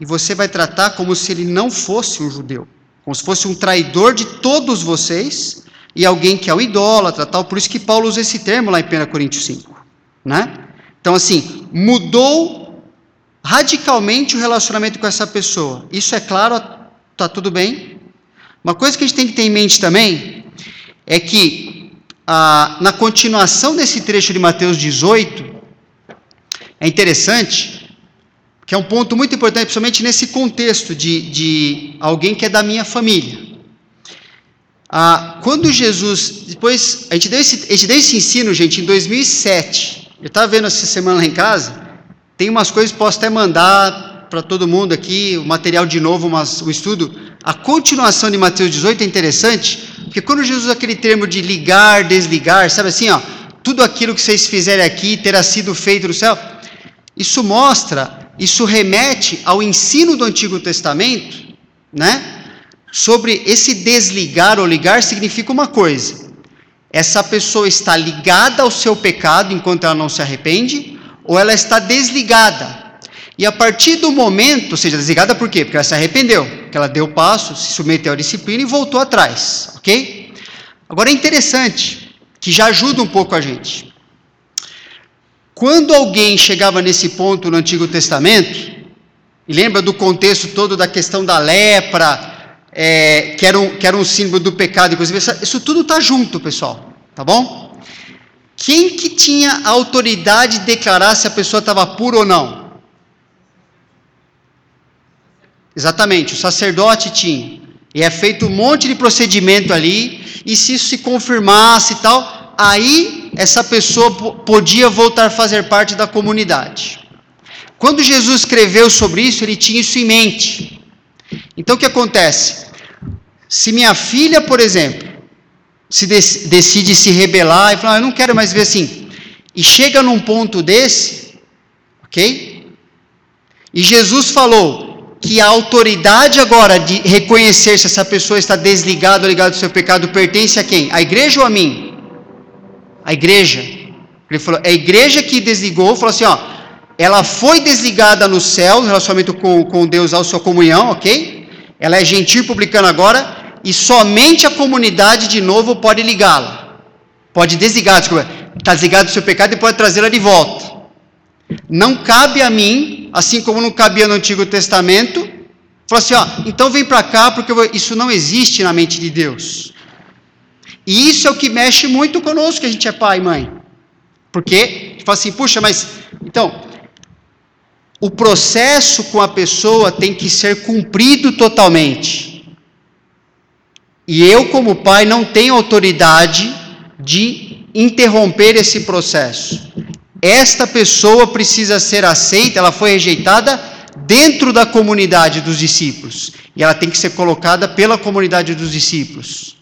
e você vai tratar como se ele não fosse um judeu, como se fosse um traidor de todos vocês e alguém que é um idólatra tal. Por isso que Paulo usa esse termo lá em 1 Coríntios 5, né? Então, assim, mudou radicalmente o relacionamento com essa pessoa. Isso é claro, tá tudo bem? Uma coisa que a gente tem que ter em mente também é que ah, na continuação desse trecho de Mateus 18 é interessante que é um ponto muito importante, principalmente nesse contexto de, de alguém que é da minha família. Ah, quando Jesus, depois, a gente, deu esse, a gente deu esse ensino, gente, em 2007. Eu estava vendo essa semana lá em casa, tem umas coisas posso até mandar para todo mundo aqui, o material de novo, o estudo. A continuação de Mateus 18 é interessante, porque quando Jesus usa aquele termo de ligar, desligar, sabe assim, ó, tudo aquilo que vocês fizerem aqui terá sido feito no céu. Isso mostra, isso remete ao ensino do Antigo Testamento, né? Sobre esse desligar ou ligar significa uma coisa. Essa pessoa está ligada ao seu pecado enquanto ela não se arrepende, ou ela está desligada. E a partir do momento, ou seja, desligada por quê? Porque ela se arrependeu, que ela deu passo, se submeteu à disciplina e voltou atrás, ok? Agora é interessante, que já ajuda um pouco a gente. Quando alguém chegava nesse ponto no Antigo Testamento, e lembra do contexto todo da questão da lepra, é, que, era um, que era um símbolo do pecado, inclusive, isso tudo está junto, pessoal, tá bom? Quem que tinha a autoridade de declarar se a pessoa estava pura ou não? Exatamente, o sacerdote tinha. E é feito um monte de procedimento ali, e se isso se confirmasse e tal, aí essa pessoa podia voltar a fazer parte da comunidade. Quando Jesus escreveu sobre isso, ele tinha isso em mente. Então o que acontece? Se minha filha, por exemplo, se decide se rebelar e falar, ah, eu não quero mais ver assim. E chega num ponto desse, ok? E Jesus falou que a autoridade agora de reconhecer se essa pessoa está desligada ou ligada do seu pecado pertence a quem? A igreja ou a mim? A igreja. Ele falou, é a igreja que desligou, falou assim, ó, ela foi desligada no céu, no relacionamento com, com Deus, a sua comunhão, ok? Ela é gentil publicando agora, e somente a comunidade de novo pode ligá-la. Pode desligar, desculpa, está desligado do seu pecado e pode trazê-la de volta. Não cabe a mim, assim como não cabia no Antigo Testamento, falar assim, ó, então vem para cá porque vou... isso não existe na mente de Deus. E isso é o que mexe muito conosco, que a gente é pai e mãe. Porque, a gente fala assim, puxa, mas, então, o processo com a pessoa tem que ser cumprido totalmente. E eu, como pai, não tenho autoridade de interromper esse processo. Esta pessoa precisa ser aceita, ela foi rejeitada dentro da comunidade dos discípulos. E ela tem que ser colocada pela comunidade dos discípulos.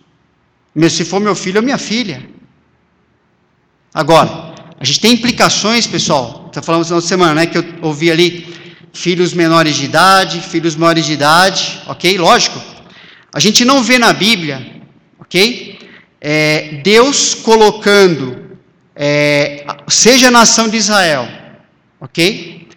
Se for meu filho ou minha filha. Agora, a gente tem implicações, pessoal. Está falando no semana, né? Que eu ouvi ali filhos menores de idade, filhos maiores de idade, ok? Lógico. A gente não vê na Bíblia, ok? É, Deus colocando, é, seja a nação de Israel, ok?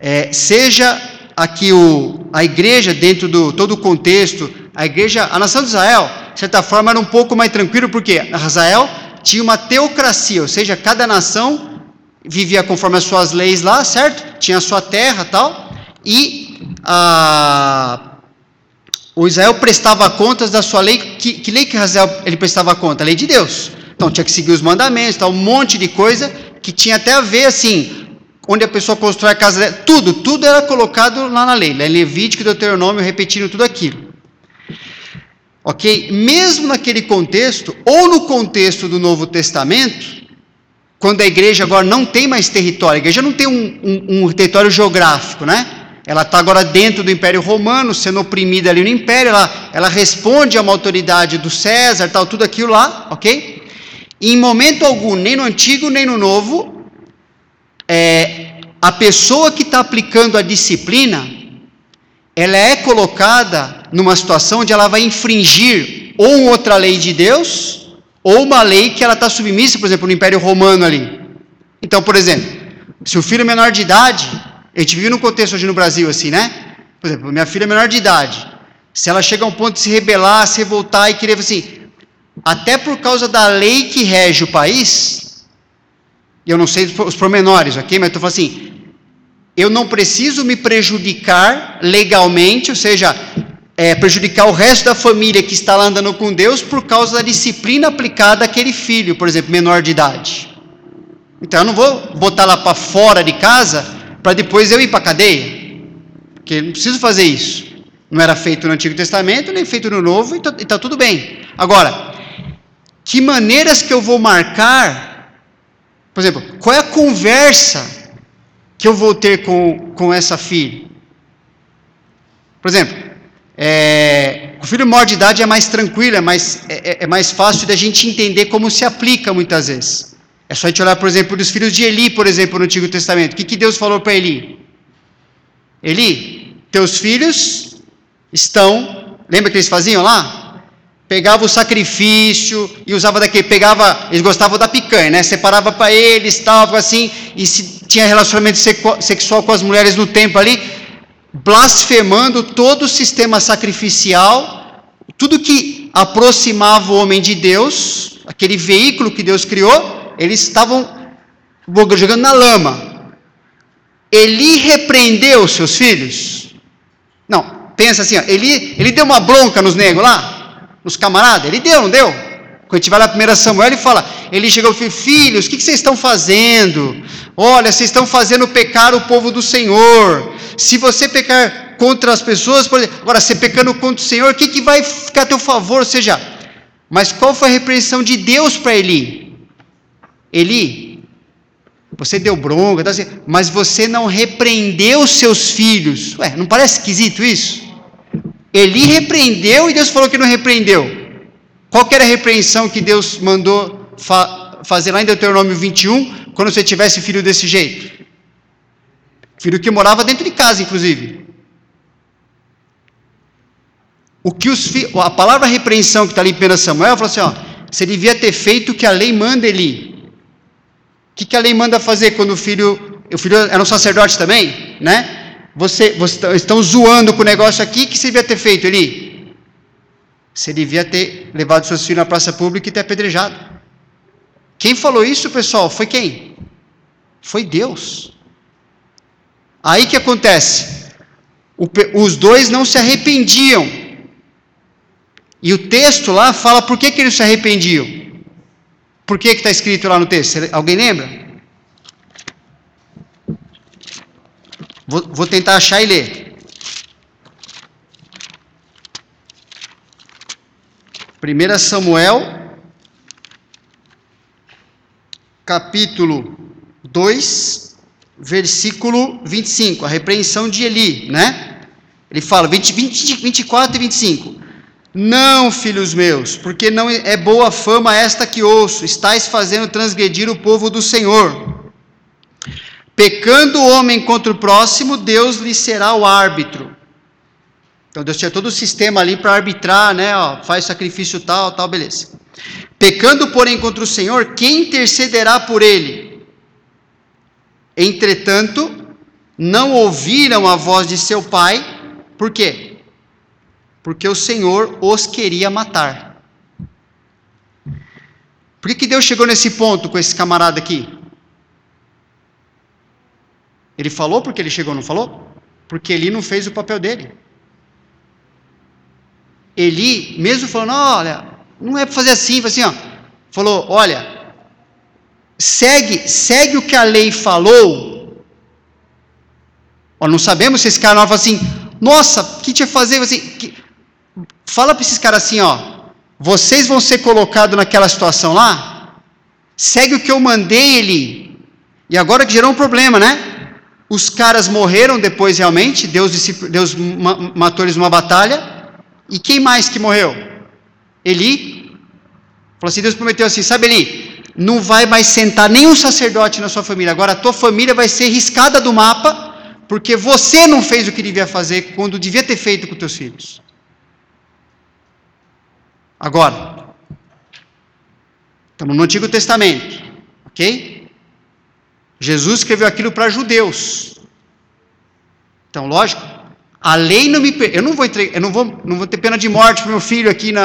É, seja aqui o, a igreja dentro do todo o contexto, a igreja, a nação de Israel, de certa forma era um pouco mais tranquilo, porque Israel tinha uma teocracia, ou seja, cada nação vivia conforme as suas leis lá, certo? Tinha a sua terra tal, e a, o Israel prestava contas da sua lei. Que, que lei que Israel ele prestava conta? A lei de Deus. Então tinha que seguir os mandamentos, tal, um monte de coisa que tinha até a ver assim, onde a pessoa constrói a casa, tudo, tudo era colocado lá na lei, lá em Levítico Deuteronômio, repetindo tudo aquilo. Ok? Mesmo naquele contexto, ou no contexto do Novo Testamento, quando a igreja agora não tem mais território, a igreja não tem um, um, um território geográfico, né? Ela está agora dentro do Império Romano, sendo oprimida ali no Império, ela, ela responde a uma autoridade do César, tal, tudo aquilo lá, ok? Em momento algum, nem no Antigo nem no Novo, é, a pessoa que está aplicando a disciplina, ela é colocada numa situação onde ela vai infringir ou outra lei de Deus, ou uma lei que ela está submissa, por exemplo, no Império Romano ali. Então, por exemplo, se o filho é menor de idade, a gente vive num contexto hoje no Brasil assim, né? Por exemplo, minha filha é menor de idade. Se ela chega a um ponto de se rebelar, se revoltar e querer assim, até por causa da lei que rege o país, eu não sei os pormenores, ok? Mas eu estou falando assim, eu não preciso me prejudicar legalmente, ou seja, é, prejudicar o resto da família que está lá andando com Deus por causa da disciplina aplicada àquele filho, por exemplo, menor de idade. Então eu não vou botar lá para fora de casa para depois eu ir para a cadeia, porque eu não preciso fazer isso. Não era feito no Antigo Testamento, nem feito no Novo, e está tá tudo bem. Agora, que maneiras que eu vou marcar, por exemplo, qual é a conversa que eu vou ter com, com essa filha? Por exemplo, é, o filho maior de idade é mais tranquilo, é mais, é, é, é mais fácil da gente entender como se aplica muitas vezes. É só a gente olhar, por exemplo, dos filhos de Eli, por exemplo, no Antigo Testamento. O que, que Deus falou para Eli? Eli, teus filhos estão. Lembra que eles faziam lá? pegava o sacrifício e usava daquele, pegava, eles gostavam da picanha, né? Separava para eles, tal, assim, e se tinha relacionamento sexual com as mulheres no templo ali, blasfemando todo o sistema sacrificial, tudo que aproximava o homem de Deus, aquele veículo que Deus criou, eles estavam jogando na lama. Ele repreendeu seus filhos? Não, pensa assim, ó, ele, ele deu uma bronca nos negros lá? nos camaradas? Ele deu, não deu? Quando a gente vai lá 1 Samuel, ele fala, ele chegou e falou, filhos, o que, vocês estão fazendo? Olha, vocês estão fazendo pecar o povo do Senhor. Se você pecar contra as pessoas, agora, você pecando contra o Senhor, o que, que vai ficar a teu favor? Ou seja, mas qual foi a repreensão de Deus para Eli? Eli, você deu bronca, tá assim, mas você não repreendeu seus filhos. Ué, não parece esquisito isso? Eli repreendeu e Deus falou que não repreendeu. Qual era a repreensão que Deus mandou fa fazer lá em Deuteronômio 21, quando você tivesse filho desse jeito? Filho que morava dentro de casa, inclusive. O que os a palavra repreensão que está ali em 1 Samuel, falou assim: ó, você devia ter feito o que a lei manda, Eli. O que, que a lei manda fazer quando o filho. O filho era um sacerdote também, né? você, você estão zoando com o negócio aqui, o que você devia ter feito, Eli? Você devia ter levado seus filhos na praça pública e ter apedrejado. Quem falou isso, pessoal? Foi quem? Foi Deus. Aí que acontece? O, os dois não se arrependiam. E o texto lá fala por que, que eles se arrependiam. Por que está escrito lá no texto? Alguém lembra? Vou, vou tentar achar e ler. 1 Samuel, capítulo 2, versículo 25, a repreensão de Eli, né? Ele fala, 20, 20, 24 e 25. Não, filhos meus, porque não é boa fama esta que ouço, estáis fazendo transgredir o povo do Senhor. Pecando o homem contra o próximo, Deus lhe será o árbitro. Então Deus tinha todo o sistema ali para arbitrar, né? Ó, faz sacrifício tal, tal, beleza. Pecando, porém, contra o Senhor, quem intercederá por ele? Entretanto, não ouviram a voz de seu pai, por quê? porque o Senhor os queria matar. Por que, que Deus chegou nesse ponto com esse camarada aqui? Ele falou porque ele chegou, não falou? Porque ele não fez o papel dele. Eli, mesmo falando, olha, não é para fazer assim, assim, ó, falou, olha, segue, segue o que a lei falou. Ó, não sabemos se esse cara não fala assim, nossa, o que tinha que fazer? Assim, que, Fala para esses caras assim, ó, vocês vão ser colocados naquela situação lá, segue o que eu mandei ele. E agora que gerou um problema, né? Os caras morreram depois realmente, Deus, Deus matou eles numa batalha. E quem mais que morreu? Eli. Falou assim, Deus prometeu assim, sabe Eli, não vai mais sentar nenhum sacerdote na sua família. Agora a tua família vai ser riscada do mapa, porque você não fez o que devia fazer quando devia ter feito com teus filhos. Agora, estamos no Antigo Testamento, ok? Jesus escreveu aquilo para judeus. Então, lógico, a lei não me. Eu não vou, eu não vou, não vou ter pena de morte para meu filho aqui no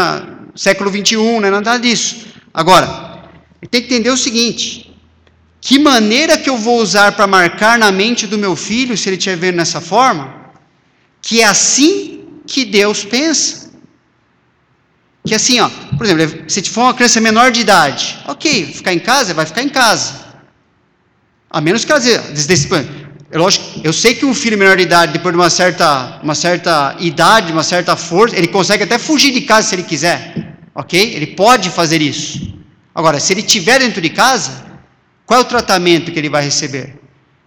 século 21, não é nada disso. Agora, tem que entender o seguinte: que maneira que eu vou usar para marcar na mente do meu filho, se ele estiver vendo nessa forma, que é assim que Deus pensa. Que assim, ó, por exemplo, se for uma criança menor de idade, ok, ficar em casa, vai ficar em casa. A menos que ela diga, é lógico, eu sei que um filho menor de idade, depois de uma certa, uma certa idade, uma certa força, ele consegue até fugir de casa se ele quiser, ok? Ele pode fazer isso. Agora, se ele estiver dentro de casa, qual é o tratamento que ele vai receber?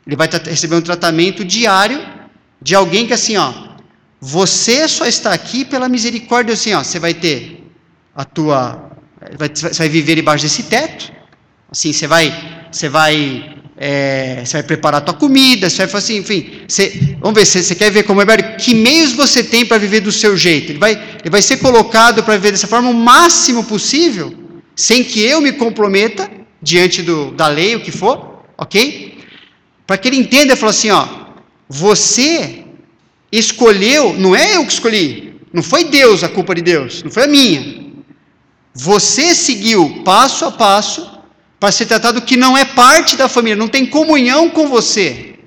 Ele vai receber um tratamento diário de alguém que assim, ó, você só está aqui pela misericórdia, assim, ó, você vai ter a tua. Você vai viver debaixo desse teto. Assim, você vai. Você vai. É, você vai preparar a tua comida, você vai fazer assim, enfim. Você, vamos ver, você, você quer ver como é? Que meios você tem para viver do seu jeito? Ele vai, ele vai ser colocado para viver dessa forma o máximo possível, sem que eu me comprometa diante do, da lei, o que for, ok? Para que ele entenda e fale assim: ó, você escolheu, não é eu que escolhi, não foi Deus a culpa de Deus, não foi a minha. Você seguiu passo a passo para ser tratado que não é parte da família, não tem comunhão com você.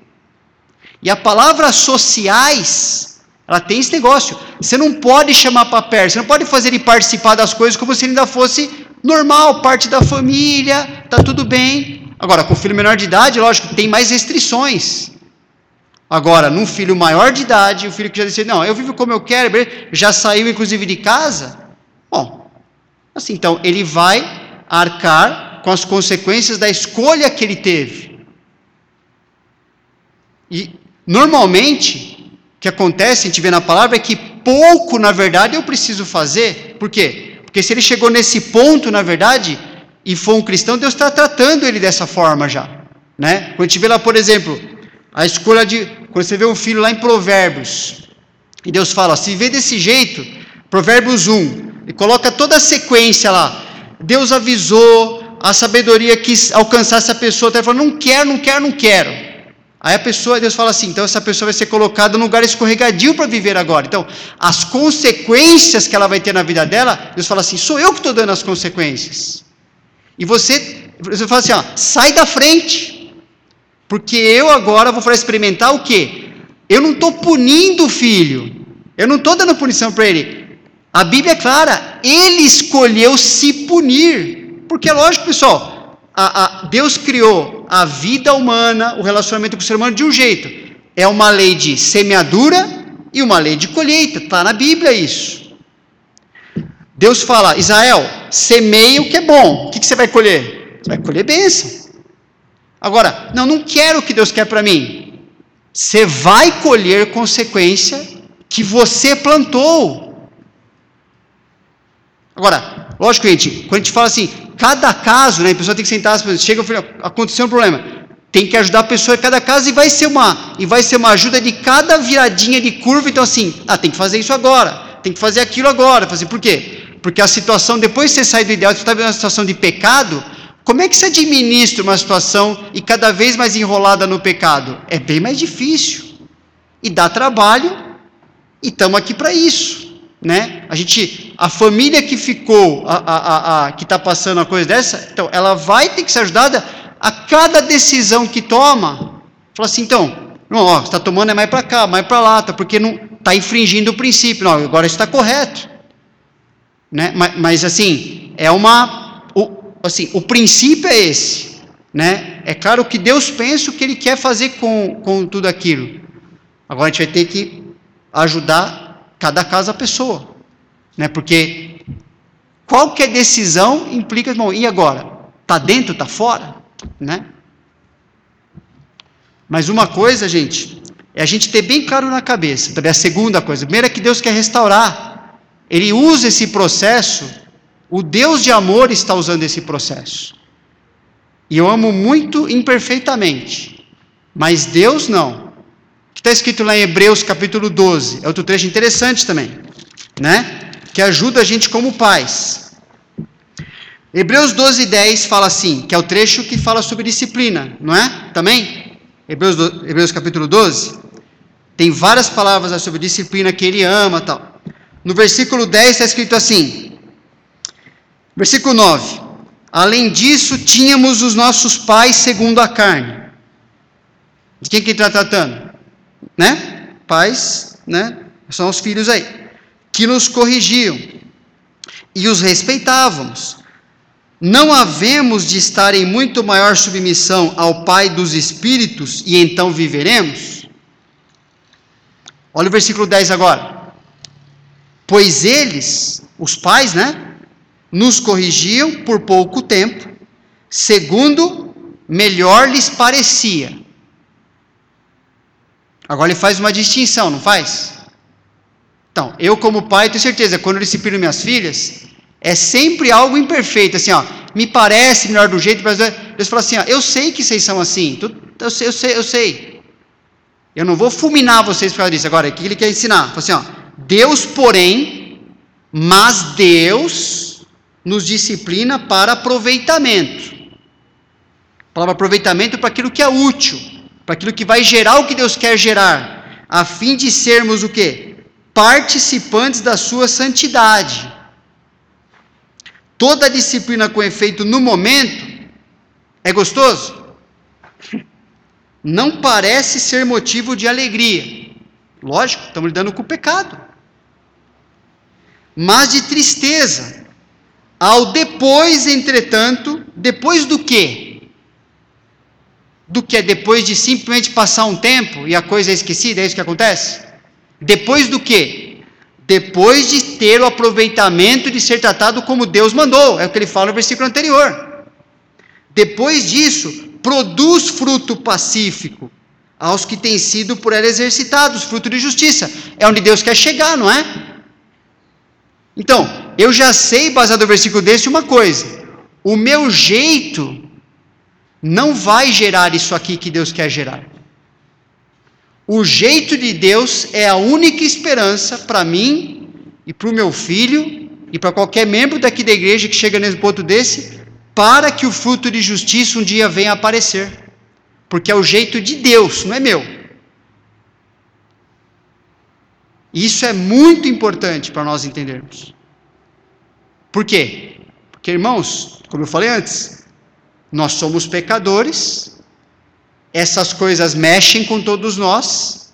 E a palavra sociais, ela tem esse negócio. Você não pode chamar para perto, você não pode fazer ele participar das coisas como se ele ainda fosse normal, parte da família, tá tudo bem. Agora, com o filho menor de idade, lógico, tem mais restrições. Agora, num filho maior de idade, o filho que já disse, não, eu vivo como eu quero, já saiu inclusive de casa, bom, Assim, então, ele vai arcar com as consequências da escolha que ele teve. E, normalmente, o que acontece, a gente vê na palavra, é que pouco, na verdade, eu preciso fazer. Por quê? Porque se ele chegou nesse ponto, na verdade, e for um cristão, Deus está tratando ele dessa forma já. Né? Quando a gente vê lá, por exemplo, a escolha de. Quando você vê um filho lá em Provérbios, e Deus fala: se vê desse jeito, Provérbios 1, e coloca toda a sequência lá. Deus avisou, a sabedoria quis alcançar essa pessoa, até falou, não quero, não quero, não quero. Aí a pessoa, Deus fala assim, então essa pessoa vai ser colocada num lugar escorregadio para viver agora. Então, as consequências que ela vai ter na vida dela, Deus fala assim, sou eu que estou dando as consequências. E você, você fala assim, ó, sai da frente, porque eu agora vou experimentar o quê? Eu não estou punindo o filho, eu não estou dando punição para ele, A Bíblia é clara, ele escolheu se punir. Porque é lógico, pessoal, a, a, Deus criou a vida humana, o relacionamento com o ser humano de um jeito. É uma lei de semeadura e uma lei de colheita. Está na Bíblia isso. Deus fala, Israel, semeie o que é bom. O que, que você vai colher? Você vai colher bênção. Agora, não, não quero o que Deus quer para mim. Você vai colher consequência que você plantou. Agora, lógico, gente, quando a gente fala assim, cada caso, né, a pessoa tem que sentar, chega aconteceu um problema. Tem que ajudar a pessoa em cada caso e vai ser uma e vai ser uma ajuda de cada viradinha de curva. Então assim, ah, tem que fazer isso agora, tem que fazer aquilo agora. Fazer por quê? Porque a situação depois de você sair do ideal, você está vendo uma situação de pecado. Como é que você administra uma situação e cada vez mais enrolada no pecado? É bem mais difícil e dá trabalho. E estamos aqui para isso né? A gente, a família que ficou, a, a, a, que está passando uma coisa dessa, então ela vai ter que ser ajudada a cada decisão que toma. Fala assim, então, não, ó, está tomando é mais para cá, mais para lá, tá, porque não está infringindo o princípio. Não, agora está correto, né? Mas, mas, assim é uma, o, assim, o princípio é esse, né? É claro que Deus pensa o que Ele quer fazer com, com tudo aquilo. Agora a gente vai ter que ajudar cada caso a pessoa, né? Porque qualquer decisão implica, irmão, e agora? Tá dentro, tá fora, né? Mas uma coisa, gente, é a gente ter bem claro na cabeça. Também a segunda coisa, a primeira é que Deus quer restaurar. Ele usa esse processo, o Deus de amor está usando esse processo. E eu amo muito imperfeitamente, mas Deus não está escrito lá em Hebreus capítulo 12, é outro trecho interessante também, né? Que ajuda a gente como pais. Hebreus 12, 10 fala assim, que é o trecho que fala sobre disciplina, não é? Também? Hebreus, Hebreus capítulo 12. Tem várias palavras sobre disciplina que ele ama tal. No versículo 10 está escrito assim, versículo 9. Além disso, tínhamos os nossos pais segundo a carne. De quem que ele está tratando? né? Pais, né? São os filhos aí, que nos corrigiam e os respeitávamos. Não havemos de estar em muito maior submissão ao Pai dos Espíritos e então viveremos? Olha o versículo 10 agora. Pois eles, os pais, né? Nos corrigiam por pouco tempo, segundo melhor lhes parecia Agora ele faz uma distinção, não faz? Então, eu como pai tenho certeza, quando eu disciplino minhas filhas, é sempre algo imperfeito, assim, ó, me parece melhor do jeito, mas Deus fala assim, ó, eu sei que vocês são assim, eu sei, eu sei, eu sei. Eu não vou fulminar vocês por causa disso. Agora, o que ele quer ensinar? Fala assim, ó, Deus, porém, mas Deus nos disciplina para aproveitamento. A palavra aproveitamento para aquilo que é útil para aquilo que vai gerar o que Deus quer gerar, a fim de sermos o quê? Participantes da sua santidade. Toda disciplina com efeito no momento é gostoso? Não parece ser motivo de alegria. Lógico, estamos lidando com o pecado. Mas de tristeza. Ao depois, entretanto, depois do quê? do que depois de simplesmente passar um tempo e a coisa é esquecida, é isso que acontece? Depois do que? Depois de ter o aproveitamento de ser tratado como Deus mandou, é o que ele fala no versículo anterior. Depois disso, produz fruto pacífico aos que têm sido por ela exercitados, fruto de justiça. É onde Deus quer chegar, não é? Então, eu já sei, baseado no versículo desse, uma coisa: o meu jeito não vai gerar isso aqui que Deus quer gerar. O jeito de Deus é a única esperança para mim e para o meu filho e para qualquer membro daqui da igreja que chega nesse ponto desse, para que o fruto de justiça um dia venha aparecer. Porque é o jeito de Deus, não é meu. Isso é muito importante para nós entendermos. Por quê? Porque, irmãos, como eu falei antes, nós somos pecadores, essas coisas mexem com todos nós,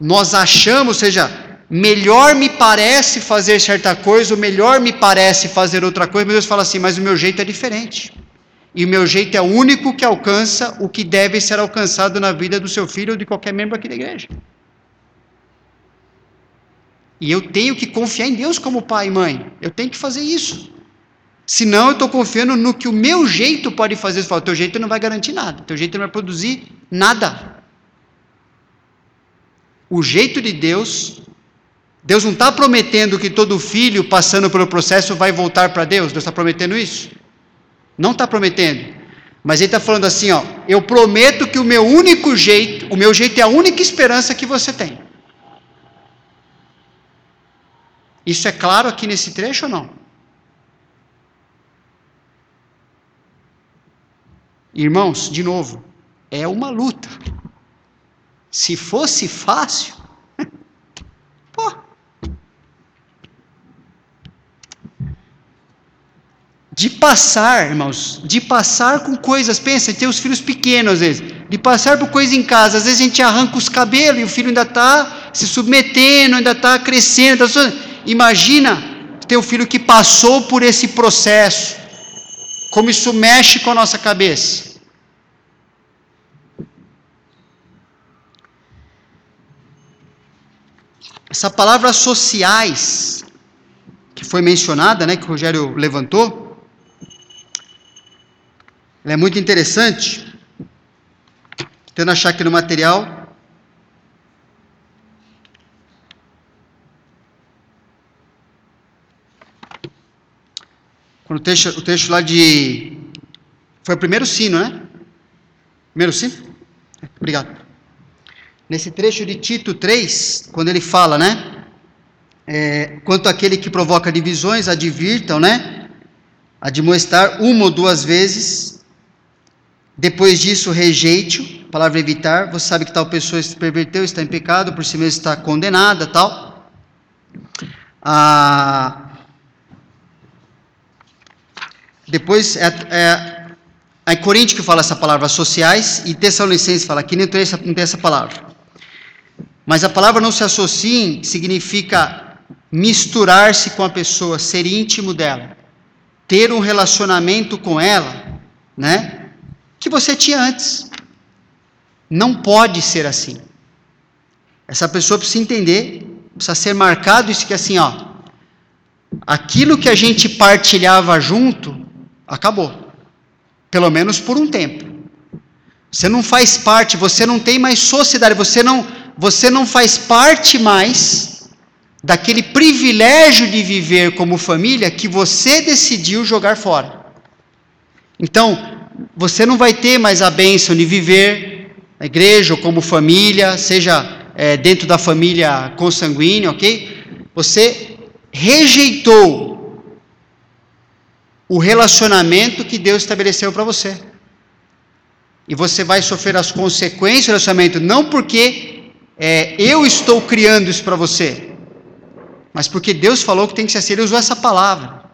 nós achamos, ou seja, melhor me parece fazer certa coisa, melhor me parece fazer outra coisa, mas Deus fala assim: mas o meu jeito é diferente. E o meu jeito é o único que alcança o que deve ser alcançado na vida do seu filho ou de qualquer membro aqui da igreja. E eu tenho que confiar em Deus como pai e mãe. Eu tenho que fazer isso. Senão eu estou confiando no que o meu jeito pode fazer. Você teu jeito não vai garantir nada. Teu jeito não vai produzir nada. O jeito de Deus, Deus não está prometendo que todo filho passando pelo processo vai voltar para Deus. Deus está prometendo isso? Não está prometendo. Mas ele está falando assim, ó, eu prometo que o meu único jeito, o meu jeito é a única esperança que você tem. Isso é claro aqui nesse trecho ou não? Irmãos, de novo, é uma luta. Se fosse fácil, (laughs) pô. De passar, irmãos, de passar com coisas, pensa, tem os filhos pequenos às vezes, de passar por coisas em casa, às vezes a gente arranca os cabelos e o filho ainda está se submetendo, ainda está crescendo, está Imagina ter um filho que passou por esse processo, como isso mexe com a nossa cabeça. Essa palavra sociais, que foi mencionada, né, que o Rogério levantou, ela é muito interessante. Tentando achar aqui no material. Quando o texto, o texto lá de. Foi o primeiro sino, né? Primeiro sino? Obrigado. Nesse trecho de Tito 3, quando ele fala, né? É, quanto àquele que provoca divisões, advirtam, né? Admoestar uma ou duas vezes. Depois disso, rejeite-o. Palavra evitar. Você sabe que tal pessoa se perverteu, está em pecado, por si mesmo está condenada, tal. Ah, depois é, é, é Coríntios que fala essa palavra sociais e Tessalonicenses fala que nem tem essa, não tem essa palavra. Mas a palavra não se associe significa misturar-se com a pessoa, ser íntimo dela, ter um relacionamento com ela, né? Que você tinha antes. Não pode ser assim. Essa pessoa precisa entender, precisa ser marcado isso que assim, ó, aquilo que a gente partilhava junto acabou. Pelo menos por um tempo. Você não faz parte, você não tem mais sociedade, você não, você não faz parte mais daquele privilégio de viver como família que você decidiu jogar fora. Então, você não vai ter mais a bênção de viver na igreja ou como família, seja é, dentro da família consanguínea, ok? Você rejeitou o relacionamento que Deus estabeleceu para você. E você vai sofrer as consequências do relacionamento, não porque é, eu estou criando isso para você, mas porque Deus falou que tem que ser assim. Ele usou essa palavra.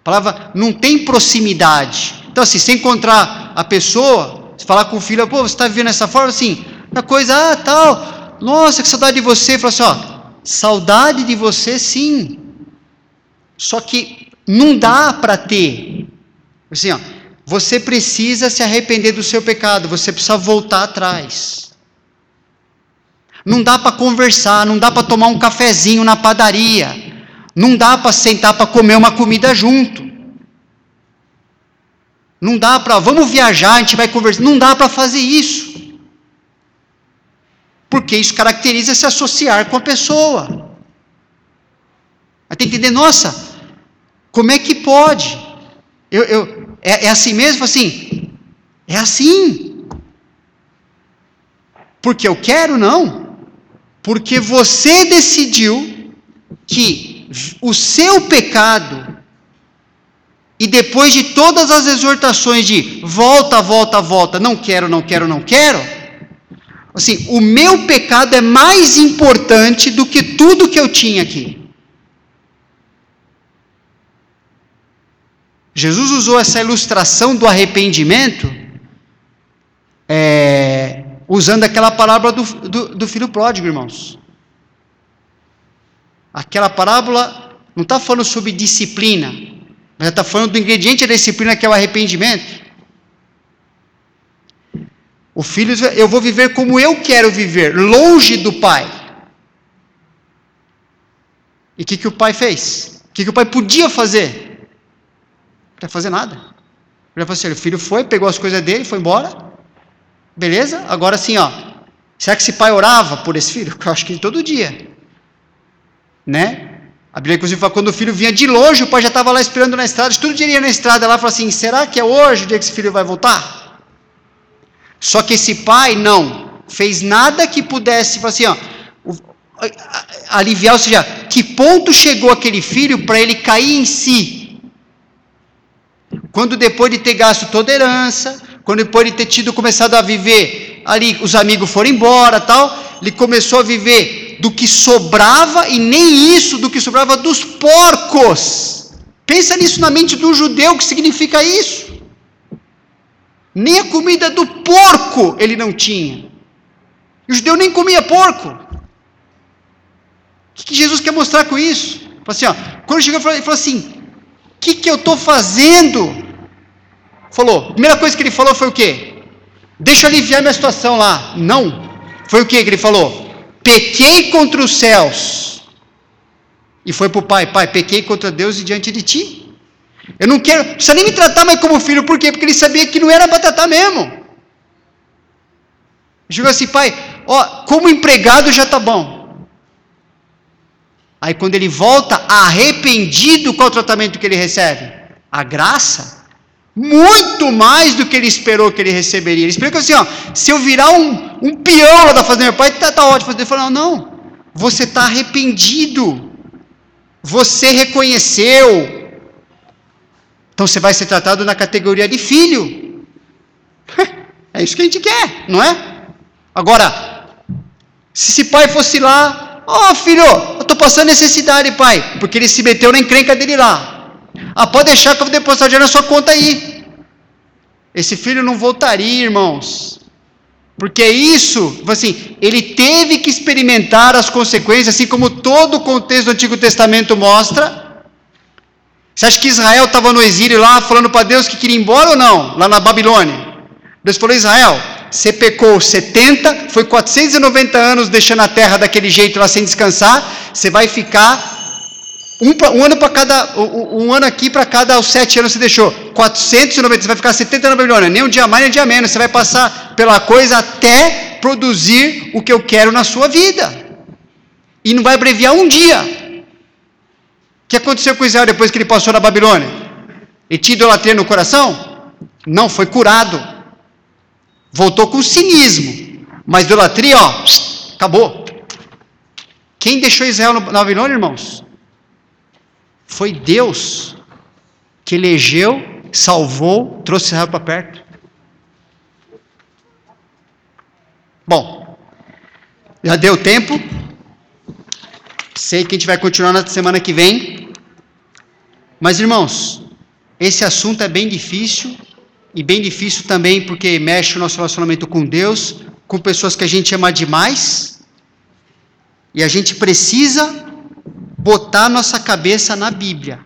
A palavra não tem proximidade. Então, assim, se encontrar a pessoa, se falar com o filho, pô, você está vivendo dessa forma, assim, da coisa, ah, tal, nossa, que saudade de você. Fala assim, ó, saudade de você, sim. Só que não dá para ter. Assim, ó, você precisa se arrepender do seu pecado, você precisa voltar atrás. Não dá para conversar, não dá para tomar um cafezinho na padaria, não dá para sentar para comer uma comida junto. Não dá para, vamos viajar, a gente vai conversar, não dá para fazer isso. Porque isso caracteriza se associar com a pessoa. Tem que entender, nossa, como é que pode? Eu, eu, é, é assim mesmo? Assim? É assim. Porque eu quero? Não. Porque você decidiu que o seu pecado, e depois de todas as exortações de volta, volta, volta, não quero, não quero, não quero, assim, o meu pecado é mais importante do que tudo que eu tinha aqui. Jesus usou essa ilustração do arrependimento é, usando aquela palavra do, do, do filho pródigo, irmãos. aquela parábola não está falando sobre disciplina, mas está falando do ingrediente da disciplina que é o arrependimento. O filho, eu vou viver como eu quero viver, longe do pai. E o que, que o pai fez? O que, que o pai podia fazer? Quer fazer nada. Ele falou assim: o filho foi, pegou as coisas dele, foi embora. Beleza? Agora sim, ó. Será que esse pai orava por esse filho? Eu acho que todo dia. Né? A Bíblia, inclusive, fala quando o filho vinha de longe, o pai já estava lá esperando na estrada. Todo dia ele ia na estrada lá e assim: será que é hoje o dia que esse filho vai voltar? Só que esse pai não fez nada que pudesse, assim, ó, aliviar, ou seja, que ponto chegou aquele filho para ele cair em si? Quando depois de ter gasto toda a herança, quando depois de ter tido começado a viver ali, os amigos foram embora, tal, ele começou a viver do que sobrava e nem isso do que sobrava dos porcos. Pensa nisso na mente do judeu, o que significa isso? Nem a comida do porco ele não tinha. O judeu nem comia porco. O que Jesus quer mostrar com isso? Assim, ó, quando chegou, ele falou assim: que, que eu estou fazendo? Falou, a primeira coisa que ele falou foi o quê? Deixa eu aliviar minha situação lá. Não. Foi o que que ele falou? Pequei contra os céus. E foi para o pai: Pai, pequei contra Deus e diante de ti. Eu não quero, não precisa nem me tratar mais como filho, por quê? Porque ele sabia que não era para tratar mesmo. Chegou assim, pai, ó, como empregado já está bom. Aí quando ele volta arrependido, qual o tratamento que ele recebe? A graça. Muito mais do que ele esperou que ele receberia. Ele esperou assim, ó, se eu virar um, um peão lá da fazenda do meu pai, tá, tá ótimo. Ele falou, não, você está arrependido. Você reconheceu, então você vai ser tratado na categoria de filho. (laughs) É isso que a gente quer, não é? Agora, se esse pai fosse lá, ó oh, filho, eu estou passando necessidade, pai, porque ele se meteu na encrenca dele lá. Ah, pode deixar que eu vou depositar dinheiro na sua conta aí. Esse filho não voltaria, irmãos. Porque isso, assim, ele teve que experimentar as consequências, assim como todo o contexto do Antigo Testamento mostra, você acha que Israel estava no exílio lá falando para Deus que queria ir embora ou não? Lá na Babilônia. Deus falou: Israel, você pecou 70, foi 490 anos deixando a terra daquele jeito lá sem descansar. Você vai ficar um, um ano para cada, um, um, ano aqui para cada os sete anos você deixou. 490, você vai ficar 70 na Babilônia, nem um dia mais nem um dia menos. Você vai passar pela coisa até produzir o que eu quero na sua vida. E não vai abreviar um dia que aconteceu com Israel depois que ele passou na Babilônia? Ele tinha idolatria no coração? Não, foi curado. Voltou com cinismo. Mas idolatria, ó, acabou. Quem deixou Israel na Babilônia, irmãos? Foi Deus que elegeu, salvou, trouxe Israel para perto. Bom, já deu tempo. Sei que a gente vai continuar na semana que vem. Mas irmãos, esse assunto é bem difícil e bem difícil também porque mexe o nosso relacionamento com Deus, com pessoas que a gente ama demais. E a gente precisa botar nossa cabeça na Bíblia.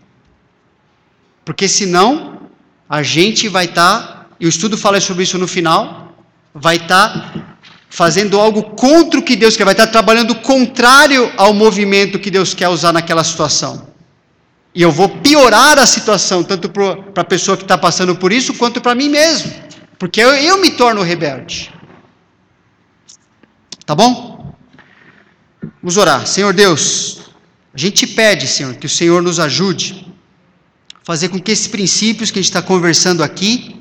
Porque senão a gente vai estar, tá, e o estudo fala sobre isso no final, vai estar tá fazendo algo contra o que Deus quer, vai estar tá trabalhando contrário ao movimento que Deus quer usar naquela situação. E eu vou piorar a situação, tanto para a pessoa que está passando por isso, quanto para mim mesmo. Porque eu, eu me torno rebelde. Tá bom? Vamos orar. Senhor Deus, a gente pede, Senhor, que o Senhor nos ajude a fazer com que esses princípios que a gente está conversando aqui,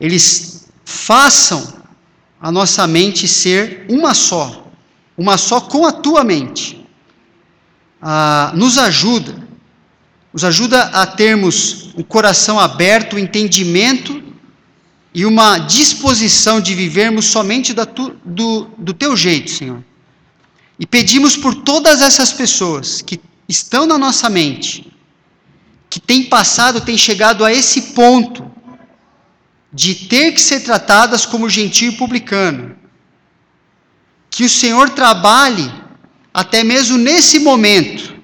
eles façam a nossa mente ser uma só, uma só com a tua mente ah, nos ajuda, nos ajuda a termos um coração aberto, um entendimento e uma disposição de vivermos somente tu, do, do teu jeito, Senhor. E pedimos por todas essas pessoas que estão na nossa mente, que têm passado, têm chegado a esse ponto de ter que ser tratadas como gentil publicano. Que o Senhor trabalhe até mesmo nesse momento,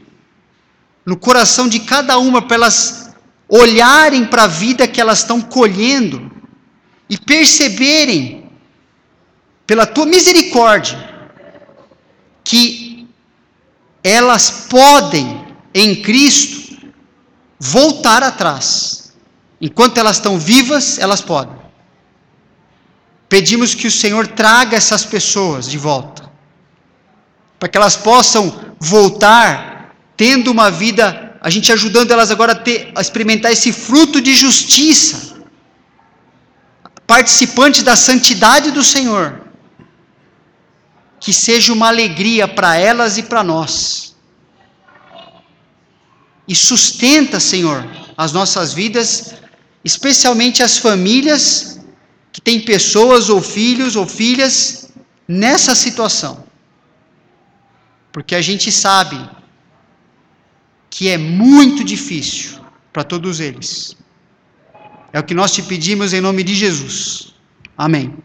no coração de cada uma, para elas olharem para a vida que elas estão colhendo e perceberem, pela tua misericórdia, que elas podem, em Cristo, voltar atrás. Enquanto elas estão vivas, elas podem. Pedimos que o Senhor traga essas pessoas de volta, para que elas possam voltar tendo uma vida, a gente ajudando elas agora a, ter, a experimentar esse fruto de justiça, participantes da santidade do Senhor, que seja uma alegria para elas e para nós. E sustenta, Senhor, as nossas vidas, especialmente as famílias que têm pessoas ou filhos ou filhas nessa situação. Porque a gente sabe que é muito difícil para todos eles. É o que nós te pedimos em nome de Jesus. Amém.